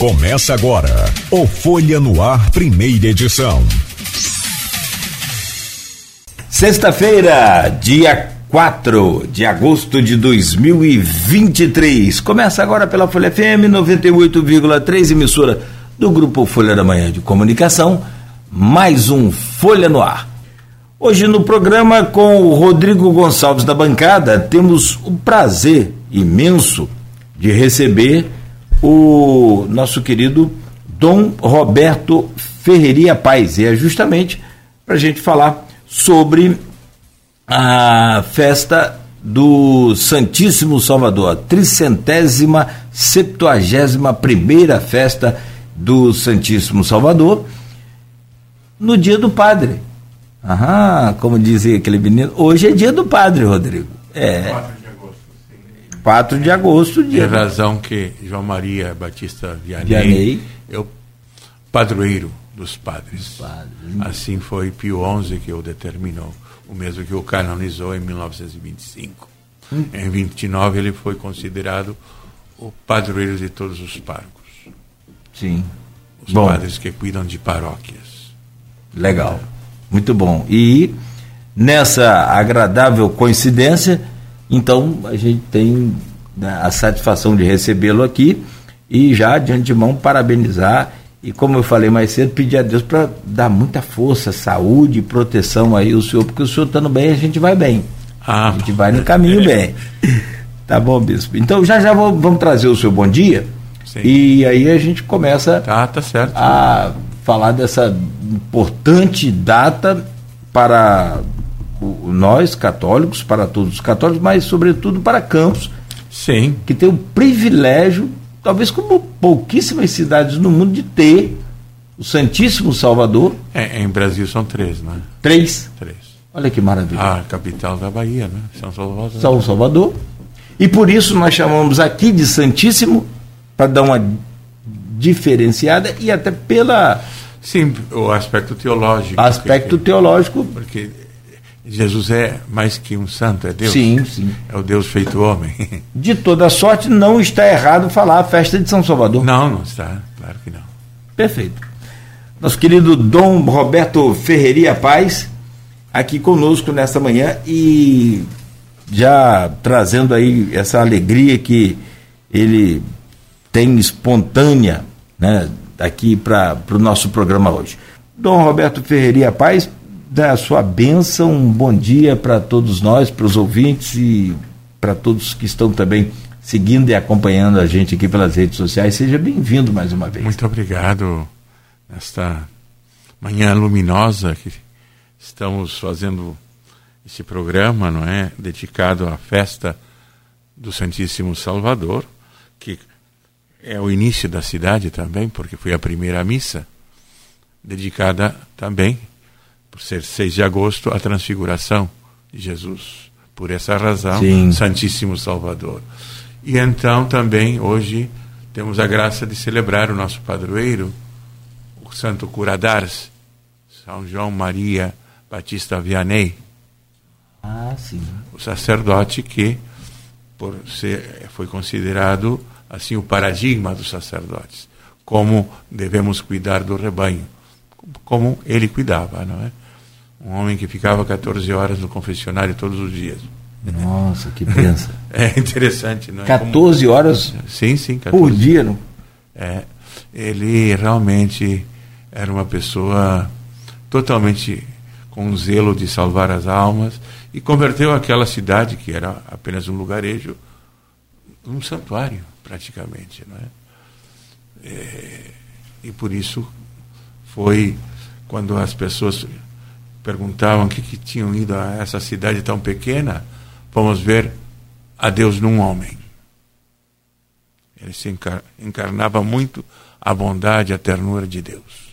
Começa agora o Folha no Ar, primeira edição. Sexta-feira, dia 4 de agosto de 2023. Começa agora pela Folha FM 98,3, emissora do Grupo Folha da Manhã de Comunicação. Mais um Folha no Ar. Hoje no programa com o Rodrigo Gonçalves da bancada, temos o prazer imenso de receber o nosso querido Dom Roberto Ferreria Paz. E é justamente para a gente falar sobre a festa do Santíssimo Salvador, a tricentésima, septuagésima primeira festa do Santíssimo Salvador, no dia do Padre. Aham, como dizia aquele menino, hoje é dia do Padre, Rodrigo. É. 4 de agosto. Dia. Tem razão que João Maria Batista Vianney, Vianney. é o padroeiro dos padres. Assim foi Pio XI que o determinou, o mesmo que o canonizou em 1925. Hum. Em 29 ele foi considerado o padroeiro de todos os párocos. Sim. Os bom. padres que cuidam de paróquias. Legal. Muito bom. E nessa agradável coincidência, então, a gente tem né, a satisfação de recebê-lo aqui e já de antemão parabenizar e como eu falei mais cedo, pedir a Deus para dar muita força, saúde e proteção aí o senhor, porque o senhor estando bem, a gente vai bem. Ah, a gente vai no caminho bem. Tá bom, bispo. Então já já vou, vamos trazer o seu bom dia. Sim. E aí a gente começa tá, tá certo. a falar dessa importante data para nós católicos, para todos os católicos, mas sobretudo para Campos, Sim. que tem o privilégio, talvez como pouquíssimas cidades no mundo, de ter o Santíssimo Salvador. É, em Brasil são três, né? Três. Três. Olha que maravilha. A capital da Bahia, né? São Salvador. São Salvador. E por isso nós chamamos aqui de Santíssimo, para dar uma diferenciada e até pela. Sim, o aspecto teológico. Aspecto porque, teológico. Porque Jesus é mais que um santo, é Deus. Sim, sim. É o Deus feito homem. De toda sorte, não está errado falar a festa de São Salvador. Não, não está, claro que não. Perfeito. Nosso querido Dom Roberto Ferreria Paz, aqui conosco nesta manhã e já trazendo aí essa alegria que ele tem espontânea né, aqui para o nosso programa hoje. Dom Roberto Ferreria Paz, da sua bênção, um bom dia para todos nós, para os ouvintes e para todos que estão também seguindo e acompanhando a gente aqui pelas redes sociais. Seja bem-vindo mais uma vez. Muito obrigado nesta manhã luminosa que estamos fazendo esse programa, não é, dedicado à festa do Santíssimo Salvador, que é o início da cidade também, porque foi a primeira missa dedicada também por ser 6 de agosto, a transfiguração de Jesus. Por essa razão, Sim. Santíssimo Salvador. E então também hoje temos a graça de celebrar o nosso padroeiro, o Santo Curadars, São João Maria Batista Vianney. Ah, sim. O sacerdote que por ser, foi considerado assim o paradigma dos sacerdotes, como devemos cuidar do rebanho, como ele cuidava, não é? Um homem que ficava 14 horas no confessionário todos os dias. Nossa, que pensa. é interessante, não é? 14 Como... horas sim, sim, 14. por dia, não? É, ele realmente era uma pessoa totalmente com zelo de salvar as almas e converteu aquela cidade que era apenas um lugarejo num santuário praticamente, não é? é e por isso foi quando as pessoas perguntavam que, que tinham ido a essa cidade tão pequena, vamos ver a Deus num homem. Ele se encarnava muito a bondade, a ternura de Deus.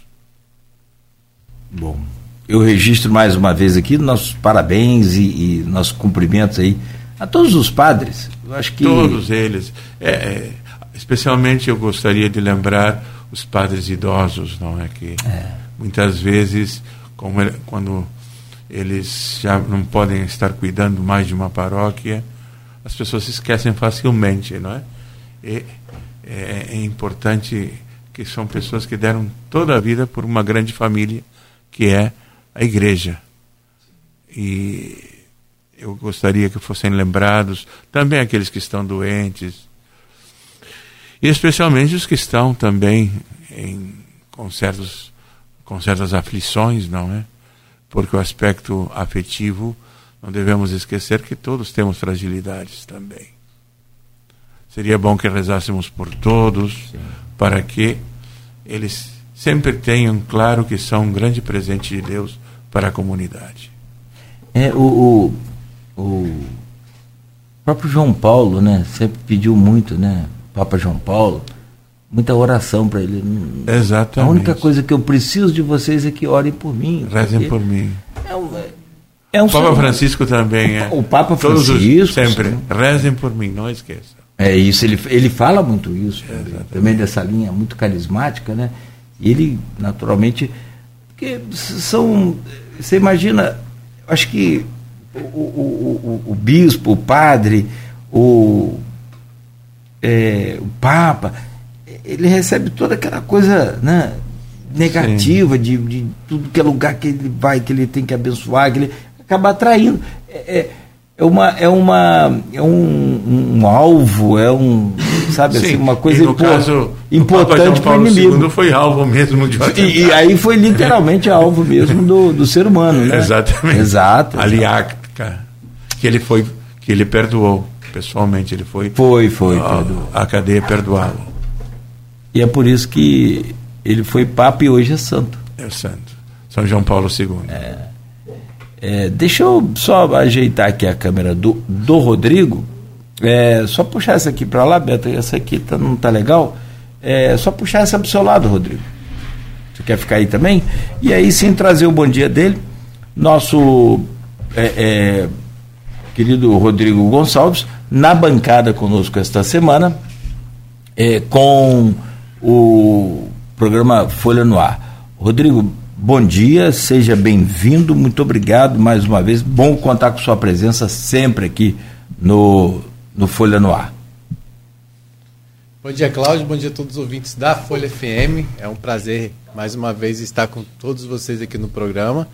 Bom, eu registro mais uma vez aqui nossos parabéns e, e nossos cumprimentos aí a todos os padres. Eu acho que todos eles. É, é, especialmente eu gostaria de lembrar os padres idosos, não é que é. muitas vezes como ele, quando eles já não podem estar cuidando mais de uma paróquia, as pessoas se esquecem facilmente, não é? E, é, é importante que são pessoas que deram toda a vida por uma grande família que é a igreja. E eu gostaria que fossem lembrados também aqueles que estão doentes, e especialmente os que estão também em, com, certos, com certas aflições, não é? Porque o aspecto afetivo, não devemos esquecer que todos temos fragilidades também. Seria bom que rezássemos por todos, para que eles sempre tenham claro que são um grande presente de Deus para a comunidade. É, o, o, o próprio João Paulo, né, sempre pediu muito, né, Papa João Paulo, muita oração para ele. Exatamente. A única coisa que eu preciso de vocês é que orem por mim. Rezem por mim. É um, é um o Papa Francisco também é. O Papa Francisco. Os, sempre. Sim. Rezem por mim, não esqueça. É isso, ele, ele fala muito isso também, também dessa linha muito carismática, né? Ele, naturalmente, porque são. Você imagina, acho que o, o, o, o bispo, o padre, o, é, o Papa, ele recebe toda aquela coisa né, negativa de, de, tudo que é lugar que ele vai, que ele tem que abençoar, que ele acaba atraindo. É, é, é uma é uma é um, um alvo é um sabe assim uma coisa no caso, importante para o inimigo. II foi alvo mesmo de e, e, aí foi literalmente alvo mesmo do, do ser humano né? exatamente. Exato aliaca que ele foi que ele perdoou pessoalmente ele foi foi foi a, a cadeia perdoá-lo e é por isso que ele foi papa e hoje é santo é santo São João Paulo II é é, deixa eu só ajeitar aqui a câmera do, do Rodrigo. É, só puxar essa aqui para lá, Beto. Essa aqui tá, não tá legal. É, só puxar essa para o seu lado, Rodrigo. Você quer ficar aí também? E aí sim trazer o bom dia dele. Nosso é, é, querido Rodrigo Gonçalves, na bancada conosco esta semana, é, com o programa Folha no Ar. Rodrigo, Bom dia, seja bem-vindo, muito obrigado mais uma vez. Bom contar com sua presença sempre aqui no, no Folha no Ar. Bom dia, Cláudio. Bom dia a todos os ouvintes da Folha FM. É um prazer mais uma vez estar com todos vocês aqui no programa.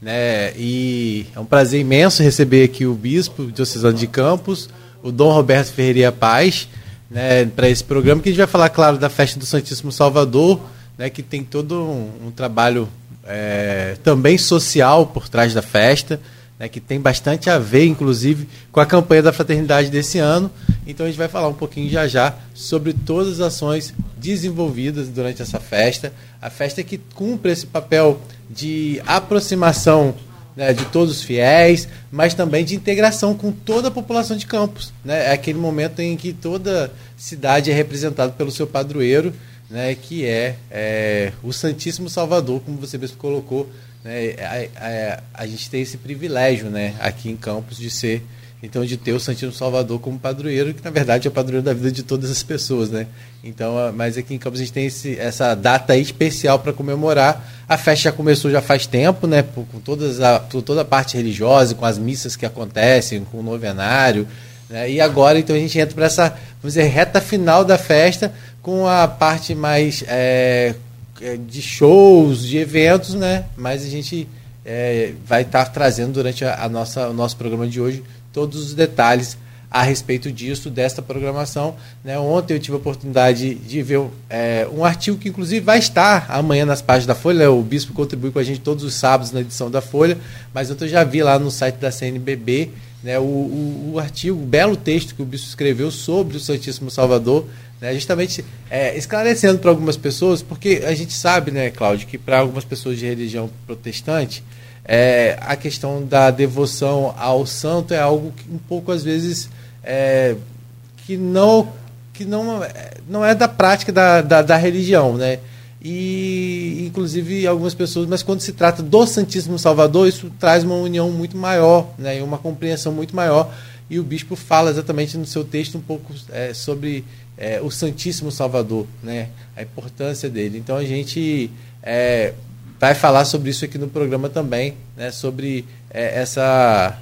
Né? E é um prazer imenso receber aqui o Bispo Diocesano de Campos, o Dom Roberto Ferreira Paz, né, para esse programa que a gente vai falar, claro, da festa do Santíssimo Salvador, né, que tem todo um, um trabalho é, também social por trás da festa, né, que tem bastante a ver, inclusive, com a campanha da fraternidade desse ano. Então a gente vai falar um pouquinho já já sobre todas as ações desenvolvidas durante essa festa. A festa que cumpre esse papel de aproximação né, de todos os fiéis, mas também de integração com toda a população de Campos. Né? É aquele momento em que toda cidade é representada pelo seu padroeiro né, que é, é, o Santíssimo Salvador, como você mesmo colocou. Né, a, a, a, gente tem esse privilégio né, aqui em Campos de ser, então, de ter o Santíssimo Salvador como padroeiro, que na verdade é o padroeiro da vida de todas as pessoas. Né? Então, mas aqui em Campos a gente tem esse, essa data especial para comemorar. A festa já começou já faz tempo, né, com todas a, toda a parte religiosa, com as missas que acontecem, com o novenário. Né? E agora, então, a gente entra para essa vamos dizer, reta final da festa, com a parte mais é, é, de shows, de eventos, né? Mas a gente é, vai estar tá trazendo durante a, a, nossa, o nosso programa de hoje todos os detalhes a respeito disso, desta programação. Né? Ontem eu tive a oportunidade de ver é, um artigo que, inclusive, vai estar amanhã nas páginas da Folha. O Bispo contribui com a gente todos os sábados na edição da Folha, mas ontem eu já vi lá no site da CNBB né, o, o, o artigo, o belo texto que o Bispo escreveu sobre o Santíssimo Salvador né, justamente é, esclarecendo para algumas pessoas, porque a gente sabe, né, Cláudio, que para algumas pessoas de religião protestante, é, a questão da devoção ao santo é algo que um pouco às vezes é, que não que não, não é da prática da, da, da, religião, né? E inclusive algumas pessoas, mas quando se trata do Santíssimo Salvador, isso traz uma união muito maior, né? Uma compreensão muito maior. E o bispo fala exatamente no seu texto um pouco é, sobre é, o Santíssimo Salvador, né? a importância dele. Então a gente é, vai falar sobre isso aqui no programa também, né? sobre é, essa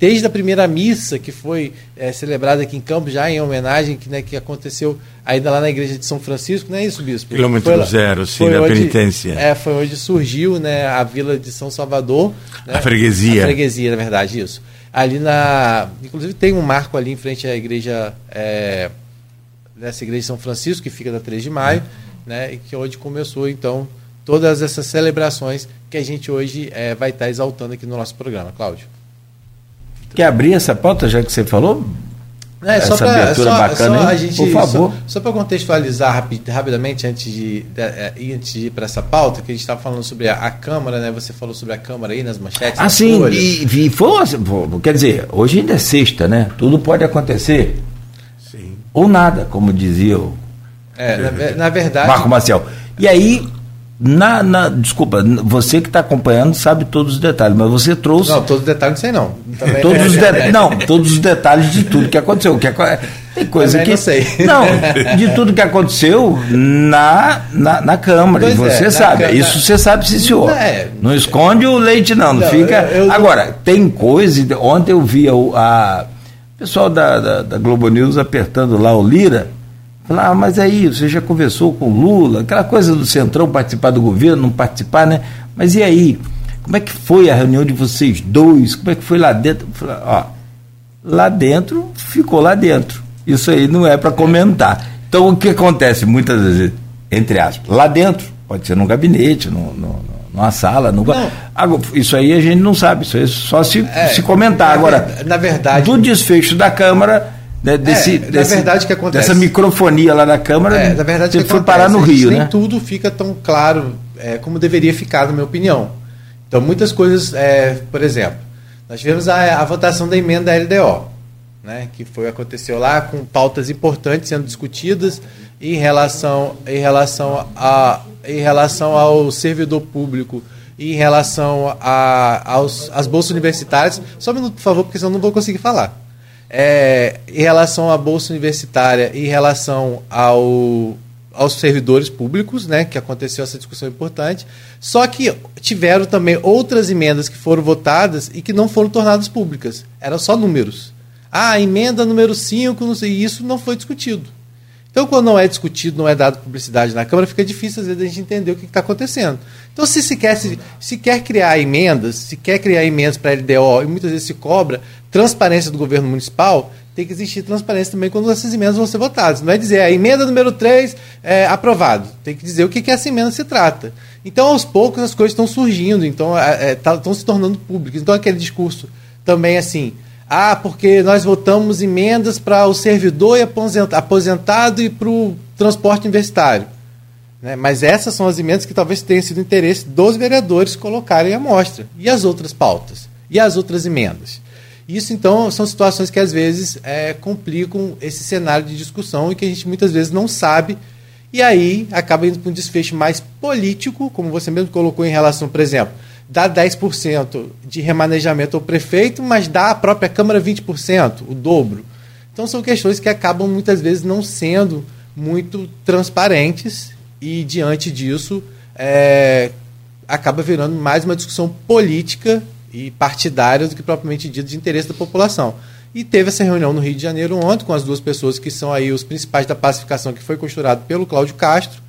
desde a primeira missa que foi é, celebrada aqui em Campos, já em homenagem que, né, que aconteceu ainda lá na igreja de São Francisco, não é isso, bispo? Quilômetro foi, zero, sim, da penitência. É, foi onde surgiu né, a vila de São Salvador. Né, a freguesia. A freguesia, na verdade, isso. Ali na. Inclusive tem um marco ali em frente à igreja. É, dessa igreja de São Francisco, que fica da 3 de maio, né, e que é onde começou, então, todas essas celebrações que a gente hoje é, vai estar exaltando aqui no nosso programa, Cláudio. Quer abrir essa pauta, já que você falou? É, essa só pra, abertura só, bacana, só, gente, por favor. Só, só para contextualizar rapid, rapidamente, antes de, de, é, antes de ir para essa pauta, que a gente estava falando sobre a, a, Câmara, né? Você falou sobre a Câmara aí nas manchetes. Ah, sim, e, e foi, quer dizer, hoje ainda é sexta, né? Tudo pode acontecer. Sim. Ou nada, como dizia o. É, na, na verdade. Marco Marcel. E aí, na, na, desculpa, você que está acompanhando sabe todos os detalhes, mas você trouxe. Não, todos os detalhes não sei não. Também todos os de... Não, todos os detalhes de tudo que aconteceu. Que Tem coisa Também que. Não sei. Não, de tudo que aconteceu na, na, na Câmara. Pois você é, sabe. Câmara... Isso você sabe, sim, senhor. É. Não esconde o leite, não. Não, não fica. Eu, eu... Agora, tem coisa. Ontem eu vi a, a pessoal da, da, da Globo News apertando lá o Lira Falar, ah, mas aí você já conversou com o Lula, aquela coisa do Centrão participar do governo, não participar, né? Mas e aí? Como é que foi a reunião de vocês dois? Como é que foi lá dentro? Falei, ó, lá dentro, ficou lá dentro. Isso aí não é para comentar. Então o que acontece muitas vezes, entre aspas, lá dentro, pode ser num gabinete, no, no, numa sala, no... isso aí a gente não sabe, isso aí é só se, é, se comentar. Agora, na verdade, do desfecho da Câmara né, desse, é, desse, verdade que acontece? dessa microfonia lá na Câmara é, na verdade você foi parar no Rio nem né? tudo fica tão claro é, como deveria ficar na minha opinião. Então muitas coisas é, por exemplo nós tivemos a, a, votação da emenda LDO né que foi aconteceu lá com pautas importantes sendo discutidas em relação em relação a em relação ao servidor público em relação às bolsas universitárias. Só um minuto por favor porque senão não vou conseguir falar é, em relação à bolsa universitária, em relação ao, aos servidores públicos, né, que aconteceu essa discussão importante. Só que tiveram também outras emendas que foram votadas e que não foram tornadas públicas. Eram só números. Ah, emenda número 5, e isso não foi discutido. Então, quando não é discutido, não é dado publicidade na Câmara, fica difícil às vezes a gente entender o que está acontecendo. Então, se se quer, se, se, quer criar emendas, se quer criar emendas para a LDO, e muitas vezes se cobra transparência do governo municipal, tem que existir transparência também quando essas emendas vão ser votadas. Não é dizer a emenda número 3 é aprovado. Tem que dizer o que, que essa emenda se trata. Então, aos poucos, as coisas estão surgindo, então é, é, tá, estão se tornando públicas. Então, aquele discurso também assim ah, porque nós votamos emendas para o servidor e aposentado e para o transporte universitário. Né? Mas essas são as emendas que talvez tenham sido interesse dos vereadores colocarem à mostra. E as outras pautas? E as outras emendas? Isso, então, são situações que às vezes é, complicam esse cenário de discussão e que a gente muitas vezes não sabe. E aí acaba indo para um desfecho mais político, como você mesmo colocou em relação, por exemplo, dá 10% de remanejamento ao prefeito, mas dá à própria Câmara 20%, o dobro. Então são questões que acabam muitas vezes não sendo muito transparentes e diante disso é, acaba virando mais uma discussão política e partidária do que propriamente dita de interesse da população. E teve essa reunião no Rio de Janeiro ontem com as duas pessoas que são aí os principais da pacificação que foi costurado pelo Cláudio Castro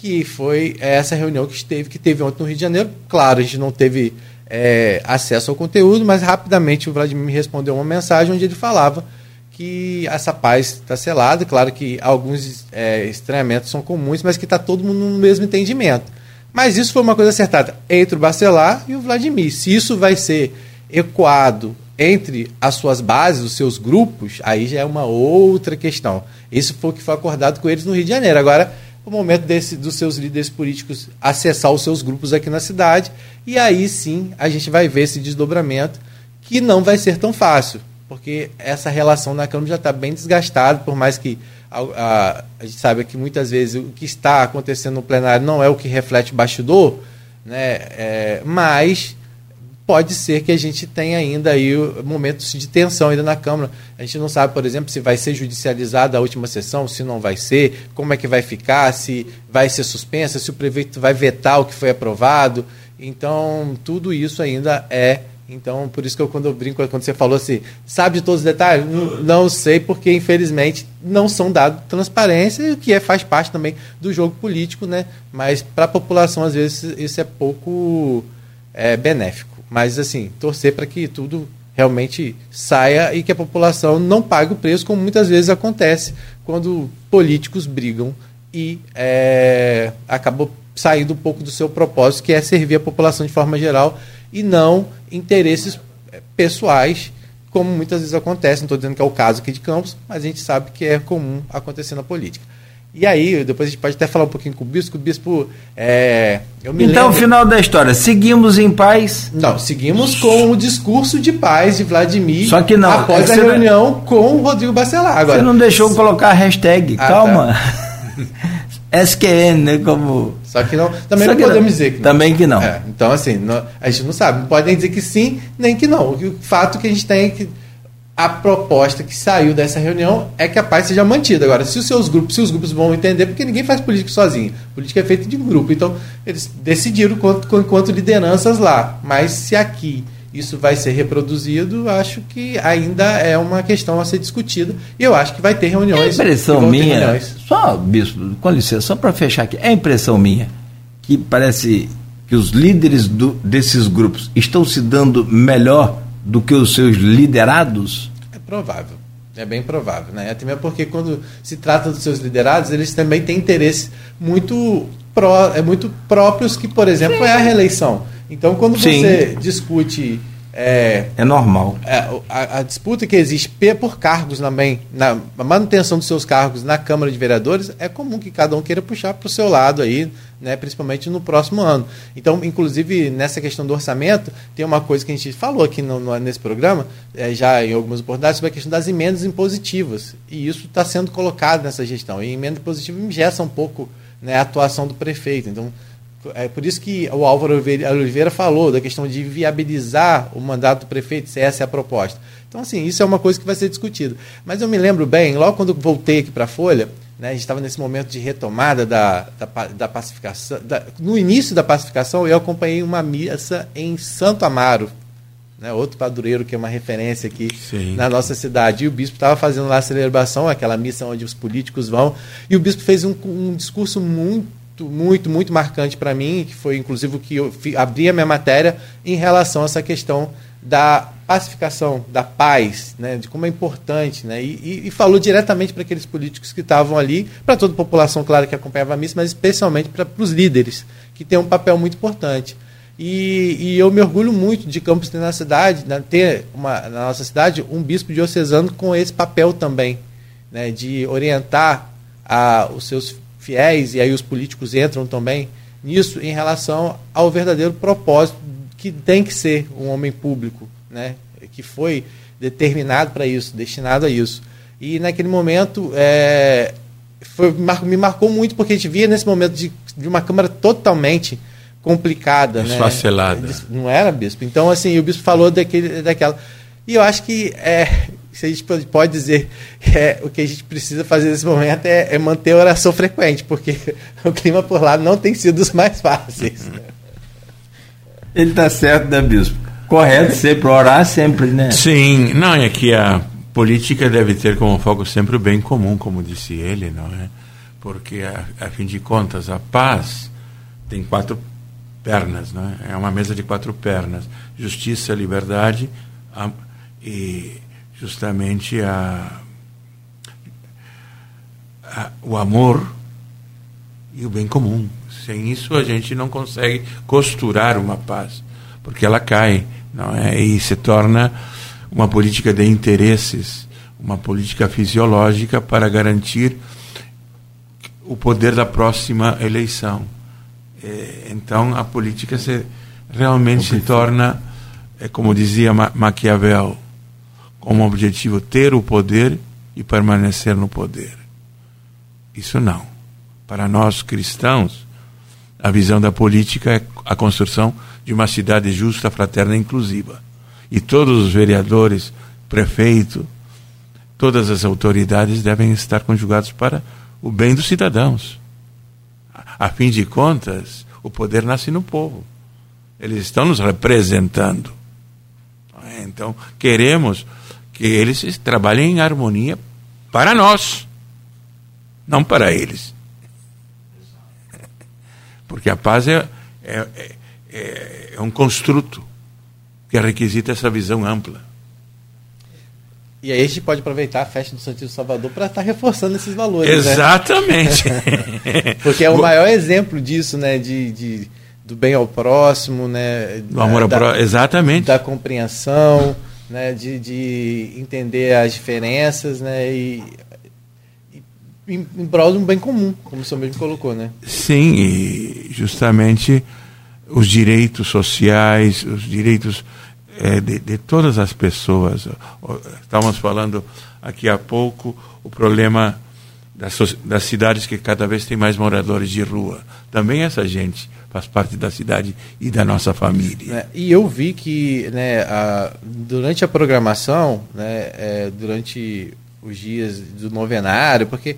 que foi essa reunião que teve, que teve ontem no Rio de Janeiro. Claro, a gente não teve é, acesso ao conteúdo, mas rapidamente o Vladimir me respondeu uma mensagem onde ele falava que essa paz está selada. Claro que alguns é, estranhamentos são comuns, mas que está todo mundo no mesmo entendimento. Mas isso foi uma coisa acertada entre o Bacelar e o Vladimir. Se isso vai ser ecoado entre as suas bases, os seus grupos, aí já é uma outra questão. Isso foi o que foi acordado com eles no Rio de Janeiro. Agora, o momento desse, dos seus líderes políticos acessar os seus grupos aqui na cidade, e aí sim a gente vai ver esse desdobramento, que não vai ser tão fácil, porque essa relação na Câmara já está bem desgastada, por mais que a, a, a, gente saiba que muitas vezes o que está acontecendo no plenário não é o que reflete o bastidor, né? É, mas pode ser que a gente tenha ainda aí momentos de tensão ainda na Câmara. A gente não sabe, por exemplo, se vai ser judicializada a última sessão, se não vai ser, como é que vai ficar, se vai ser suspensa, se o prefeito vai vetar o que foi aprovado. Então, tudo isso ainda é Então, por isso que eu, quando eu brinco, quando você falou assim, sabe de todos os detalhes? Não, não sei, porque infelizmente não são dados transparência, o que é, faz parte também do jogo político, né? Mas para a população, às vezes, isso é pouco é, benéfico. Mas, assim, torcer para que tudo realmente saia e que a população não pague o preço, como muitas vezes acontece quando políticos brigam e é, acabou saindo um pouco do seu propósito, que é servir a população de forma geral e não interesses eh, pessoais, como muitas vezes acontece. Não estou dizendo que é o caso aqui de Campos, mas a gente sabe que é comum acontecer na política. E aí, depois a gente pode até falar um pouquinho com o bispo, o bispo. É, então, lembro... final da história, seguimos em paz? Não, seguimos com o discurso de paz de Vladimir Só que não, após a reunião com o Rodrigo Bacelar. Agora, você não deixou colocar a hashtag, ah, calma. Tá. SQN, né? Como. Só que não. Também Só não podemos não. dizer que não. Também que não. É, então, assim, não, a gente não sabe. Não pode nem dizer que sim, nem que não. O fato que a gente tem é que. A proposta que saiu dessa reunião é que a paz seja mantida. Agora, se os seus grupos, se os grupos vão entender, porque ninguém faz política sozinho. Política é feita de grupo. Então, eles decidiram enquanto, enquanto lideranças lá. Mas se aqui isso vai ser reproduzido, acho que ainda é uma questão a ser discutida. E eu acho que vai ter reuniões. É impressão minha, só, bispo, com licença, só para fechar aqui, é impressão minha que parece que os líderes do, desses grupos estão se dando melhor do que os seus liderados? É provável. É bem provável, né? Até mesmo porque quando se trata dos seus liderados, eles também têm interesses muito, pró, é, muito próprios, que, por exemplo, Sim. é a reeleição. Então, quando Sim. você discute. É, é normal. É, a, a, disputa que existe por cargos também, na manutenção dos seus cargos na Câmara de Vereadores, é comum que cada um queira puxar para o seu lado aí, né, principalmente no próximo ano. Então, inclusive, nessa questão do orçamento, tem uma coisa que a gente falou aqui no, no, nesse programa, é, já em algumas oportunidades, sobre a questão das emendas impositivas. E isso está sendo colocado nessa gestão. E emenda impositiva ingessa um pouco né, a atuação do prefeito. Então, é por isso que o Álvaro Oliveira falou da questão de viabilizar o mandato do prefeito, se essa é a proposta. Então, assim, isso é uma coisa que vai ser discutida. Mas eu me lembro bem, logo quando voltei aqui para a Folha, né, a gente estava nesse momento de retomada da, da, da pacificação. Da, no início da pacificação, eu acompanhei uma missa em Santo Amaro, né, outro padroeiro que é uma referência aqui Sim. na nossa cidade. E o bispo estava fazendo lá a celebração, aquela missa onde os políticos vão, e o bispo fez um, um discurso muito muito, muito, marcante para mim, que foi inclusive o que eu abri a minha matéria em relação a essa questão da pacificação, da paz, né, de como é importante, né, e, e falou diretamente para aqueles políticos que estavam ali, para toda a população, claro, que acompanhava a missa, mas especialmente para os líderes, que têm um papel muito importante. E, e, eu me orgulho muito de Campos ter na cidade, né, ter uma, na nossa cidade um bispo diocesano com esse papel também, né, de orientar a, os seus fiéis, e aí os políticos entram também nisso, em relação ao verdadeiro propósito que tem que ser um homem público, né? que foi determinado para isso, destinado a isso. E naquele momento é, foi, me marcou muito porque a gente via nesse momento de, de uma Câmara totalmente complicada. Esfacelada. Né? Não era, bispo? Então, assim, o bispo falou daquele, daquela. E eu acho que é, se a gente pode dizer que é, o que a gente precisa fazer nesse momento é, é, manter a oração frequente, porque o clima por lá não tem sido dos mais fáceis. Ele está certo, né, Bispo? Correto sempre, orar sempre, né? Sim, não, é que a política deve ter como foco sempre o bem comum, como disse ele, não é? Porque, a, a fim de contas, a paz tem quatro pernas, não é? É uma mesa de quatro pernas: justiça, liberdade a, e justamente a, a, o amor e o bem comum. Sem isso a gente não consegue costurar uma paz, porque ela cai, não é? E se torna uma política de interesses, uma política fisiológica para garantir o poder da próxima eleição. É, então a política se, realmente se torna, é, como dizia Maquiavel, como objetivo ter o poder e permanecer no poder. Isso não. Para nós cristãos, a visão da política é a construção de uma cidade justa, fraterna e inclusiva. E todos os vereadores, prefeito, todas as autoridades devem estar conjugados para o bem dos cidadãos. A fim de contas, o poder nasce no povo. Eles estão nos representando. Então, queremos que eles trabalhem em harmonia para nós, não para eles. Porque a paz é, é, é, é um construto que requisita essa visão ampla. E aí a gente pode aproveitar a festa do Santíssimo Salvador para estar tá reforçando esses valores. Né? Exatamente. Né? Porque é o maior exemplo disso, né? De, de, do bem ao próximo, né? Do amor ao próximo, exatamente. Da compreensão, né? De, de entender as diferenças, né? E, e em, em prol de um bem comum, como o senhor mesmo colocou, né? Sim, e justamente os direitos sociais, os direitos é, de, de, todas as pessoas. Estávamos falando aqui há pouco o problema das, das cidades que cada vez tem mais moradores de rua. Também essa gente faz parte da cidade e da nossa família. É, e eu vi que né, a, durante a programação, né, é, durante os dias do novenário, porque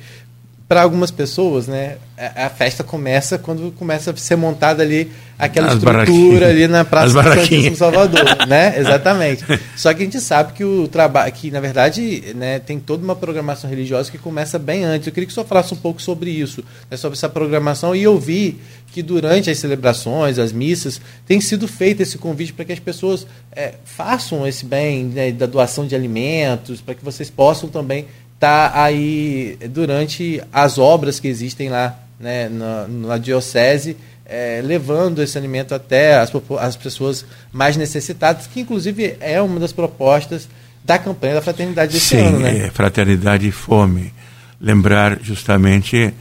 para algumas pessoas, né, a, a, festa começa quando começa a ser montada ali aquela As estrutura ali na Praça do Santíssimo Salvador, né? Exatamente. Só que a gente sabe que o trabalho, que na verdade, né, tem toda uma programação religiosa que começa bem antes. Eu queria que o senhor falasse um pouco sobre isso, né, sobre essa programação. E eu vi que durante as celebrações, as missas, tem sido feito esse convite para que as pessoas é, façam esse bem né, da doação de alimentos, para que vocês possam também está aí durante as obras que existem lá né, na, na diocese, é, levando esse alimento até as, as pessoas mais necessitadas, que inclusive é uma das propostas da campanha da fraternidade desse Sim, ano. Né? É, fraternidade e fome. Lembrar justamente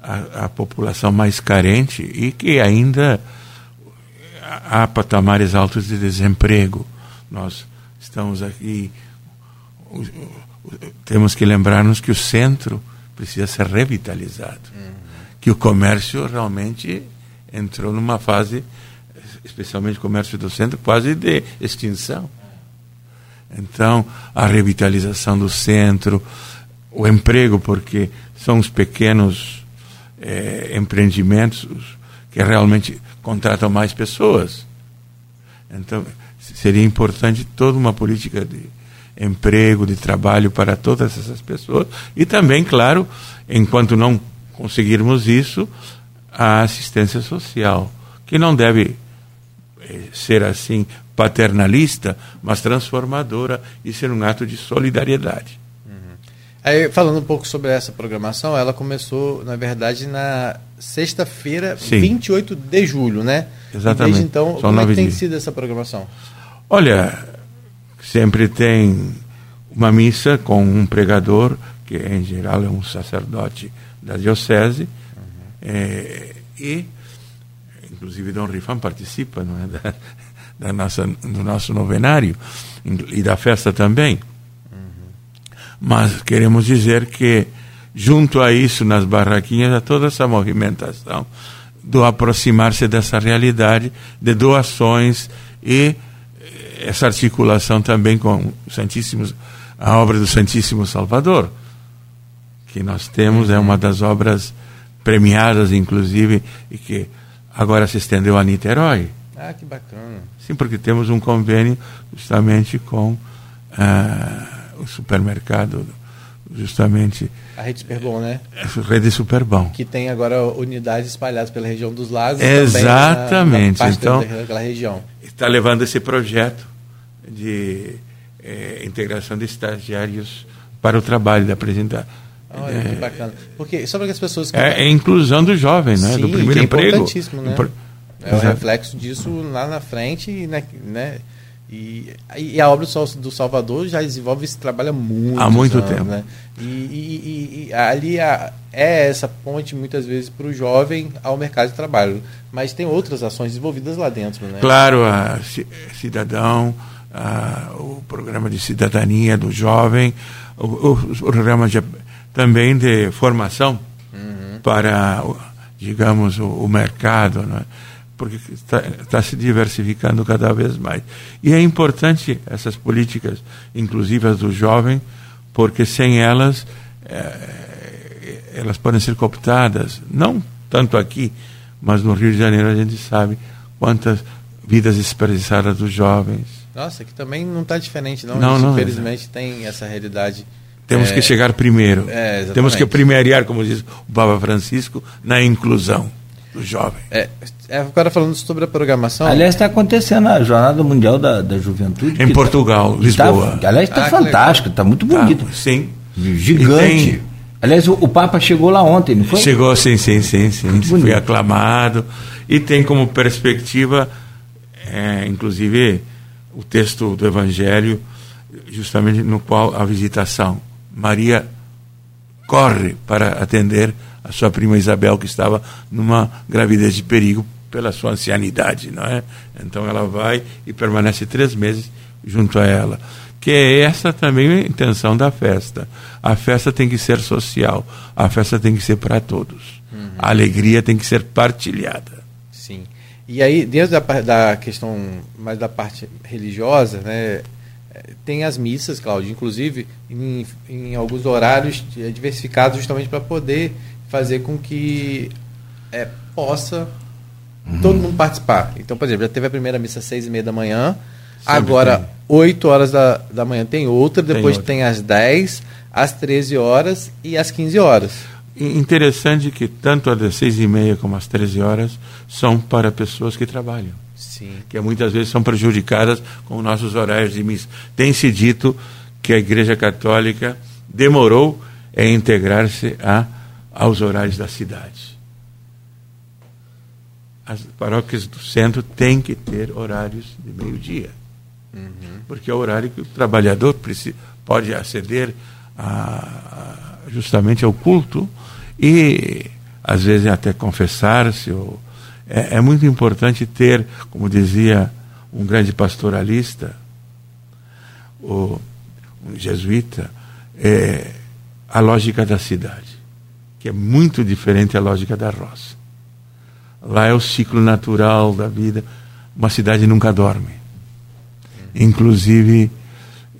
a, a, população mais carente e que ainda há patamares altos de desemprego. Nós estamos aqui temos que lembrar-nos que o centro precisa ser revitalizado, uhum. que o comércio realmente entrou numa fase, especialmente o comércio do centro, quase de extinção. Então, a revitalização do centro, o emprego, porque são os pequenos eh, empreendimentos que realmente contratam mais pessoas. Então, seria importante toda uma política de emprego, de trabalho para todas essas pessoas e também, claro, enquanto não conseguirmos isso, a assistência social, que não deve eh, ser assim paternalista, mas transformadora e ser um ato de solidariedade. Uhum. Aí, falando um pouco sobre essa programação, ela começou, na verdade, na sexta-feira, 28 de julho, né? Exatamente. Desde então, São como é que tem dias. sido essa programação? Olha, sempre tem uma missa com um pregador, que em geral é um sacerdote da diocese, uhum. é, e inclusive Dom Rifan participa não é, da, da, nossa, do nosso novenário e da festa também. Uhum. Mas queremos dizer que, junto a isso, nas barraquinhas, há toda essa movimentação do aproximar-se dessa realidade de doações e essa articulação também com o Santíssimo, a obra do Santíssimo Salvador, que nós temos, é uma das obras premiadas, inclusive, e que agora se estendeu a Niterói. Ah, que bacana. Sim, porque temos um convênio justamente com ah, o supermercado, justamente. A rede Superbom, né? A rede Superbom. Que tem agora unidades espalhadas pela região dos lagos. Exatamente. Na, na então, daquela região. Está levando esse projeto de é, integração de estagiários para o trabalho, de apresentar. Olha, é, que bacana. Porque, só para que as pessoas... Que... É, é inclusão do jovem, né? Sim, do primeiro é emprego. importantíssimo, né? Impor... É o reflexo disso lá na frente, né? né? E, e, a obra do Salvador já desenvolve esse trabalho há muito, há muito anos, tempo. Né? E, e, e ali a, é essa ponte, muitas vezes, para o jovem ao mercado de trabalho. Mas tem outras ações desenvolvidas lá dentro. Né? Claro, a cidadão, ah, o programa de cidadania do jovem, os programas também de formação uhum. para, digamos, o, o mercado, né? porque está, está se diversificando cada vez mais. E é importante essas políticas inclusivas do jovem, porque sem elas, é, elas podem ser cooptadas, não tanto aqui, mas no Rio de Janeiro a gente sabe quantas vidas desperdiçadas dos jovens. Nossa, que também não está diferente, não. não, gente, não infelizmente, tem essa realidade. Temos é, que chegar primeiro. É, Temos que primeiriar, como diz o Papa Francisco, na inclusão do jovem. É, é, agora falando sobre a programação. Aliás, está acontecendo a Jornada Mundial da, da Juventude. Em Portugal, tá, Lisboa. Tá, aliás, está Ah, fantástico, está muito bonito. Tá, sim. Gigante. Tem- Aliás, o, o Papa chegou lá ontem, não foi? Chegou, sim, sim, sim, sim. Foi aclamado. E tem como perspectiva, é, inclusive, o texto do Evangelho, justamente no qual a visitação. Maria corre para atender a sua prima Isabel, que estava numa gravidez de perigo pela sua ancianidade, não é? Então ela vai e permanece três meses junto a ela. Que é essa também a intenção da festa. A festa tem que ser social, a festa tem que ser para todos. A alegria tem que ser partilhada. Sim. E aí, dentro da, da questão mais da parte religiosa, né, tem as missas, Cláudio, inclusive em, em alguns horários eh, diversificados, justamente para poder fazer com que eh, possa todo mundo participar. Então, por exemplo, já teve a primeira missa às seis e meia da manhã, agora tem. 8 horas da, da manhã tem outra, Tem depois outra. tem às 10, às 13 horas e às 15 horas. Interessante que tanto as seis e meia como as 13 horas são para pessoas que trabalham. Sim. que muitas vezes são prejudicadas com nossos horários de missa. Tem-se dito que a Igreja Católica demorou em integrar-se aos horários da cidade. As paróquias do centro têm que ter horários de meio-dia, porque é o horário que o trabalhador preci- pode aceder a- a- justamente ao culto e, às vezes, até confessar-se. Ou, é, é muito importante ter, como dizia um grande pastoralista, o, um jesuíta, é, a lógica da cidade, que é muito diferente da lógica da roça. Lá é o ciclo natural da vida. Uma cidade nunca dorme. Inclusive,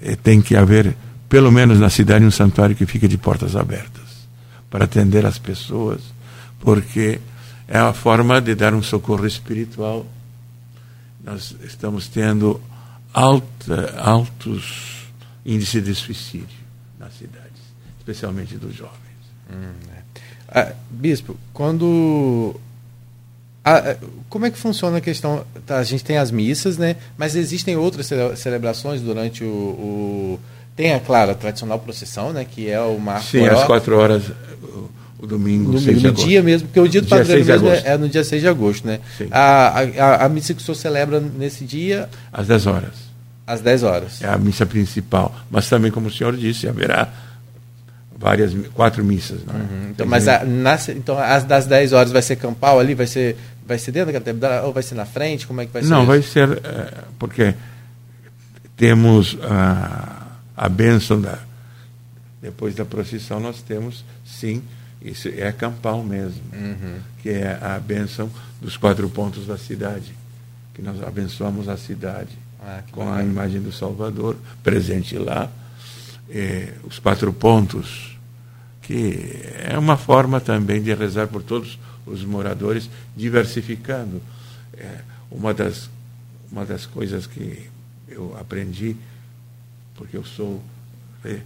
eh, tem que haver, pelo menos na cidade, um santuário que fique de portas abertas para atender as pessoas, porque é a forma de dar um socorro espiritual. Nós estamos tendo alta, altos índices de suicídio nas cidades, especialmente dos jovens. Ah, Bispo, quando. ah, ah, como é que funciona a questão? tá, a gente tem as missas, né? Mas existem outras cele- celebrações durante o. o- tem, é claro, a tradicional procissão, né? Que é o marco. Sim, maior, às quatro horas, o, o domingo, no, 6 de no agosto. dia mesmo, porque o dia do Dia padroeiro 6 de mesmo é, é no dia 6 de agosto, né? Sim. A, a, a missa que o senhor celebra nesse dia, Às 10 horas. às 10 horas. É a missa principal. Mas também, como o senhor disse, haverá várias, quatro missas. Não é? Então, mas a, na, então, as das 10 horas vai ser campal ali? Vai ser, vai ser dentro da catedral ou vai ser na frente? Como é que vai ser? Não, isso? vai ser. eh, porque temos a, a bênção da. Depois da procissão, nós temos, sim, isso é campal mesmo, Uhum. que é a bênção dos quatro pontos da cidade, que nós abençoamos a cidade Ah, com a bacana. imagem do Salvador presente lá, eh, os quatro pontos, que é uma forma também de rezar por todos os moradores, diversificando. É, uma, das, uma das coisas que eu aprendi, porque eu sou eh,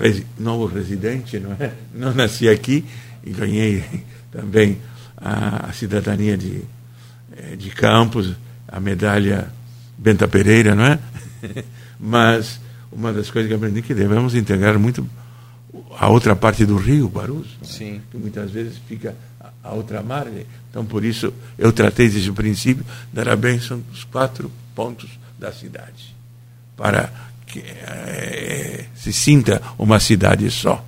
resi- novo residente, não é? Não nasci aqui e ganhei também a, a cidadania de, eh, de Campos, a medalha Benta Pereira, não é? Mas uma das coisas que aprendi é que devemos integrar muito a outra parte do rio, Guarus, não é? Que muitas vezes fica a- a outra margem. Então, por isso, eu tratei desde o princípio dar a bênção dos quatro pontos da cidade, para que eh, se sinta uma cidade só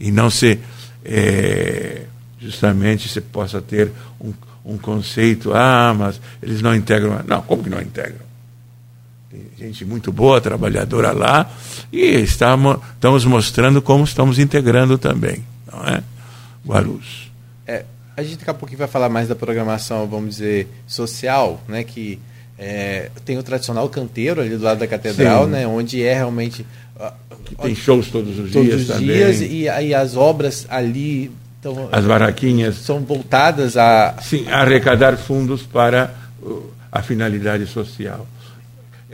e não se eh, justamente se possa ter um, um conceito, ah, mas eles não integram. Não, como que não integram? Tem gente muito boa, trabalhadora lá, e estamos, estamos mostrando como estamos integrando também, não é? Guarulhos. É, a gente daqui a pouquinho vai falar mais da programação, vamos dizer, social, né? Que é, tem o tradicional canteiro ali do lado da catedral, Sim. né? Onde é realmente Que tem shows todos os todos dias os também. dias e aí as obras ali tão, As baraquinhas. são voltadas a Sim, arrecadar fundos para a finalidade social.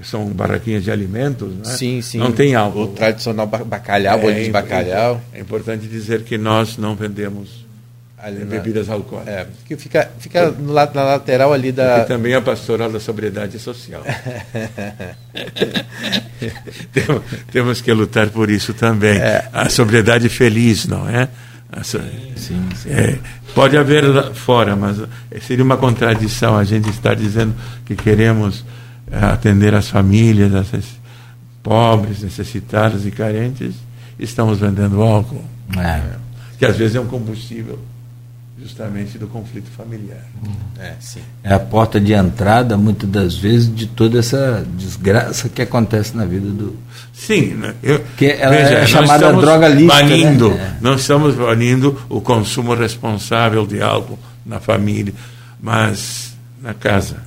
São barraquinhas de alimentos, né? Sim, sim. Não tem álcool. O tradicional bacalhau, bolinho de bacalhau. É importante dizer que nós não vendemos ali bebidas na, alcoólicas. É, que fica, fica no, na lateral ali da. Porque também a pastoral da sobriedade social. temos, temos que lutar por isso também. É. A sobriedade feliz, não é? Sim, sim, sim. É, pode haver fora, mas seria uma contradição a gente estar dizendo que queremos é, atender as famílias, as pobres, necessitadas e carentes, estamos vendendo álcool. É. Que às vezes é um combustível justamente do conflito familiar. É, é, a porta de entrada, muitas das vezes, de toda essa desgraça que acontece na vida do. Sim, né? eu, que ela veja, é chamada droga lícita. Né? Banindo, né? Não estamos banindo o consumo responsável de álcool na família, mas na casa.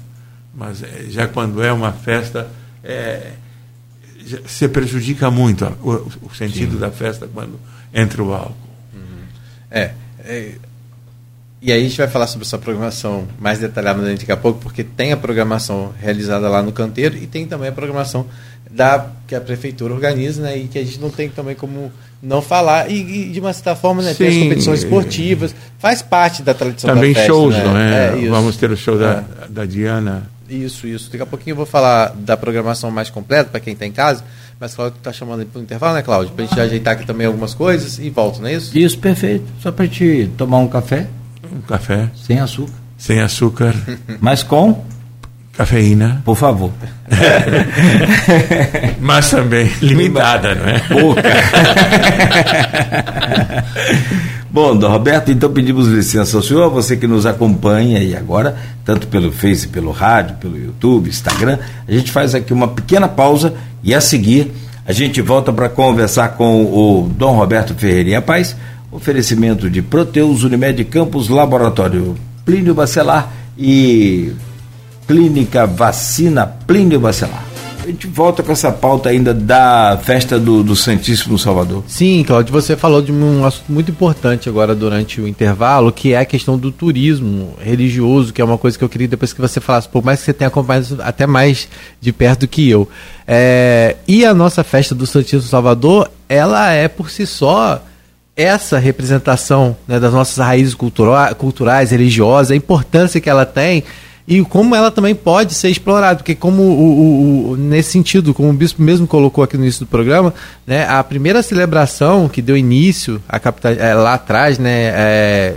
Mas é, já quando é uma festa, é, se prejudica muito o, o sentido Sim. da festa quando entra o álcool. Uhum. É, é e aí a gente vai falar sobre essa programação mais detalhadamente daqui a pouco, porque tem a programação realizada lá no canteiro e tem também a programação da que a prefeitura organiza, né, e que a gente não tem também como não falar e, e de uma certa forma, né, tem as competições esportivas, faz parte da tradição também da festa, shows, né? não é? é Vamos ter o show é. da, da Diana. Isso, isso. Daqui a pouquinho eu vou falar da programação mais completa para quem está em casa. Mas Cláudio está chamando para o intervalo, né, Cláudio? Para a gente ajeitar aqui também algumas coisas e volta, não é isso? Isso, perfeito. Só para te tomar um café. Um café. Sem açúcar. Sem açúcar. Mas com? Cafeína. Por favor. Mas também limitada, não é? Pouca. Bom, Dom Roberto, então pedimos licença ao senhor, você que nos acompanha aí agora, tanto pelo Face, pelo rádio, pelo YouTube, Instagram. A gente faz aqui uma pequena pausa e a seguir a gente volta para conversar com o Dom Roberto Ferreirinha Paz Oferecimento de Proteus Unimed Campos Laboratório Plínio Bacelar e Clínica Vacina Plínio Bacelar. A gente volta com essa pauta ainda da festa do, do Santíssimo Salvador. Sim, Claudio, você falou de um assunto muito importante agora durante o intervalo, que é a questão do turismo religioso, que é uma coisa que eu queria depois que você falasse, por mais que você tenha acompanhado até mais de perto do que eu. É, e a nossa festa do Santíssimo Salvador, ela é por si só essa representação né, das nossas raízes cultura culturais, religiosas, a importância que ela tem e como ela também pode ser explorada, porque como o, o, o, nesse sentido, como o bispo mesmo colocou aqui no início do programa, né, a primeira celebração que deu início a capital, é, lá atrás, né, é,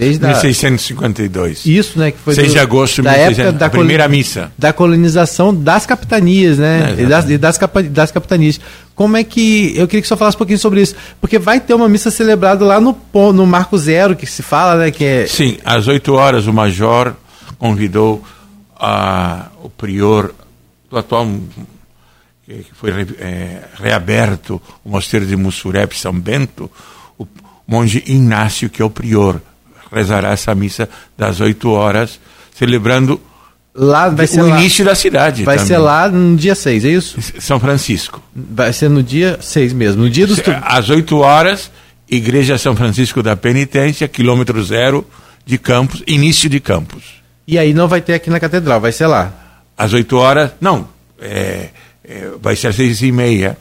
Desde 1652. Isso, né? Que foi 6 do, de agosto da época da primeira missa. Da colonização das capitanias, né? É, e das, e das, das, capitanias. Como é que. Eu queria que você falasse um pouquinho sobre isso. Porque vai ter uma missa celebrada lá no, no Marco Zero, que se fala, né? Que é... Sim, às 8 horas o Major convidou a, o prior do atual. que foi é, reaberto o mosteiro de Mussurep, São Bento, o monge Inácio, que é o prior rezará essa missa das 8 horas, celebrando lá vai ser o lá. início da cidade. Vai também. ser lá no dia 6, é isso? São Francisco. Vai ser no dia 6 mesmo, no dia dos Às 8 horas, Igreja São Francisco da Penitência, quilômetro zero de Campos, início de Campos. E aí não vai ter aqui na catedral, vai ser lá. Às 8 horas, não, é, é, vai ser às 6 e meia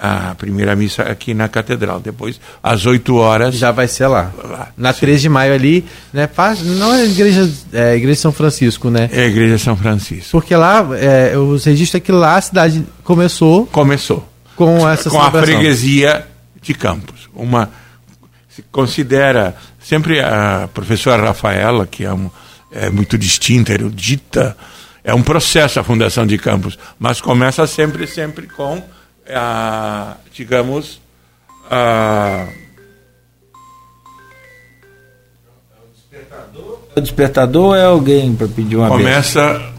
a primeira missa aqui na catedral. Depois, às 8 horas. Já vai ser lá. lá na sim. 3 de maio ali, né? Faz, não é a igreja, é a igreja São Francisco, né? É a igreja São Francisco. Porque lá, é, os registros é que lá a cidade começou. Começou. Com essa Com a freguesia de Campos. Uma. Se considera. Sempre a professora Rafaela, que é, um, é muito distinta, erudita, é um processo a fundação de Campos, mas começa sempre, sempre com a, digamos, a, o despertador é alguém para pedir uma começa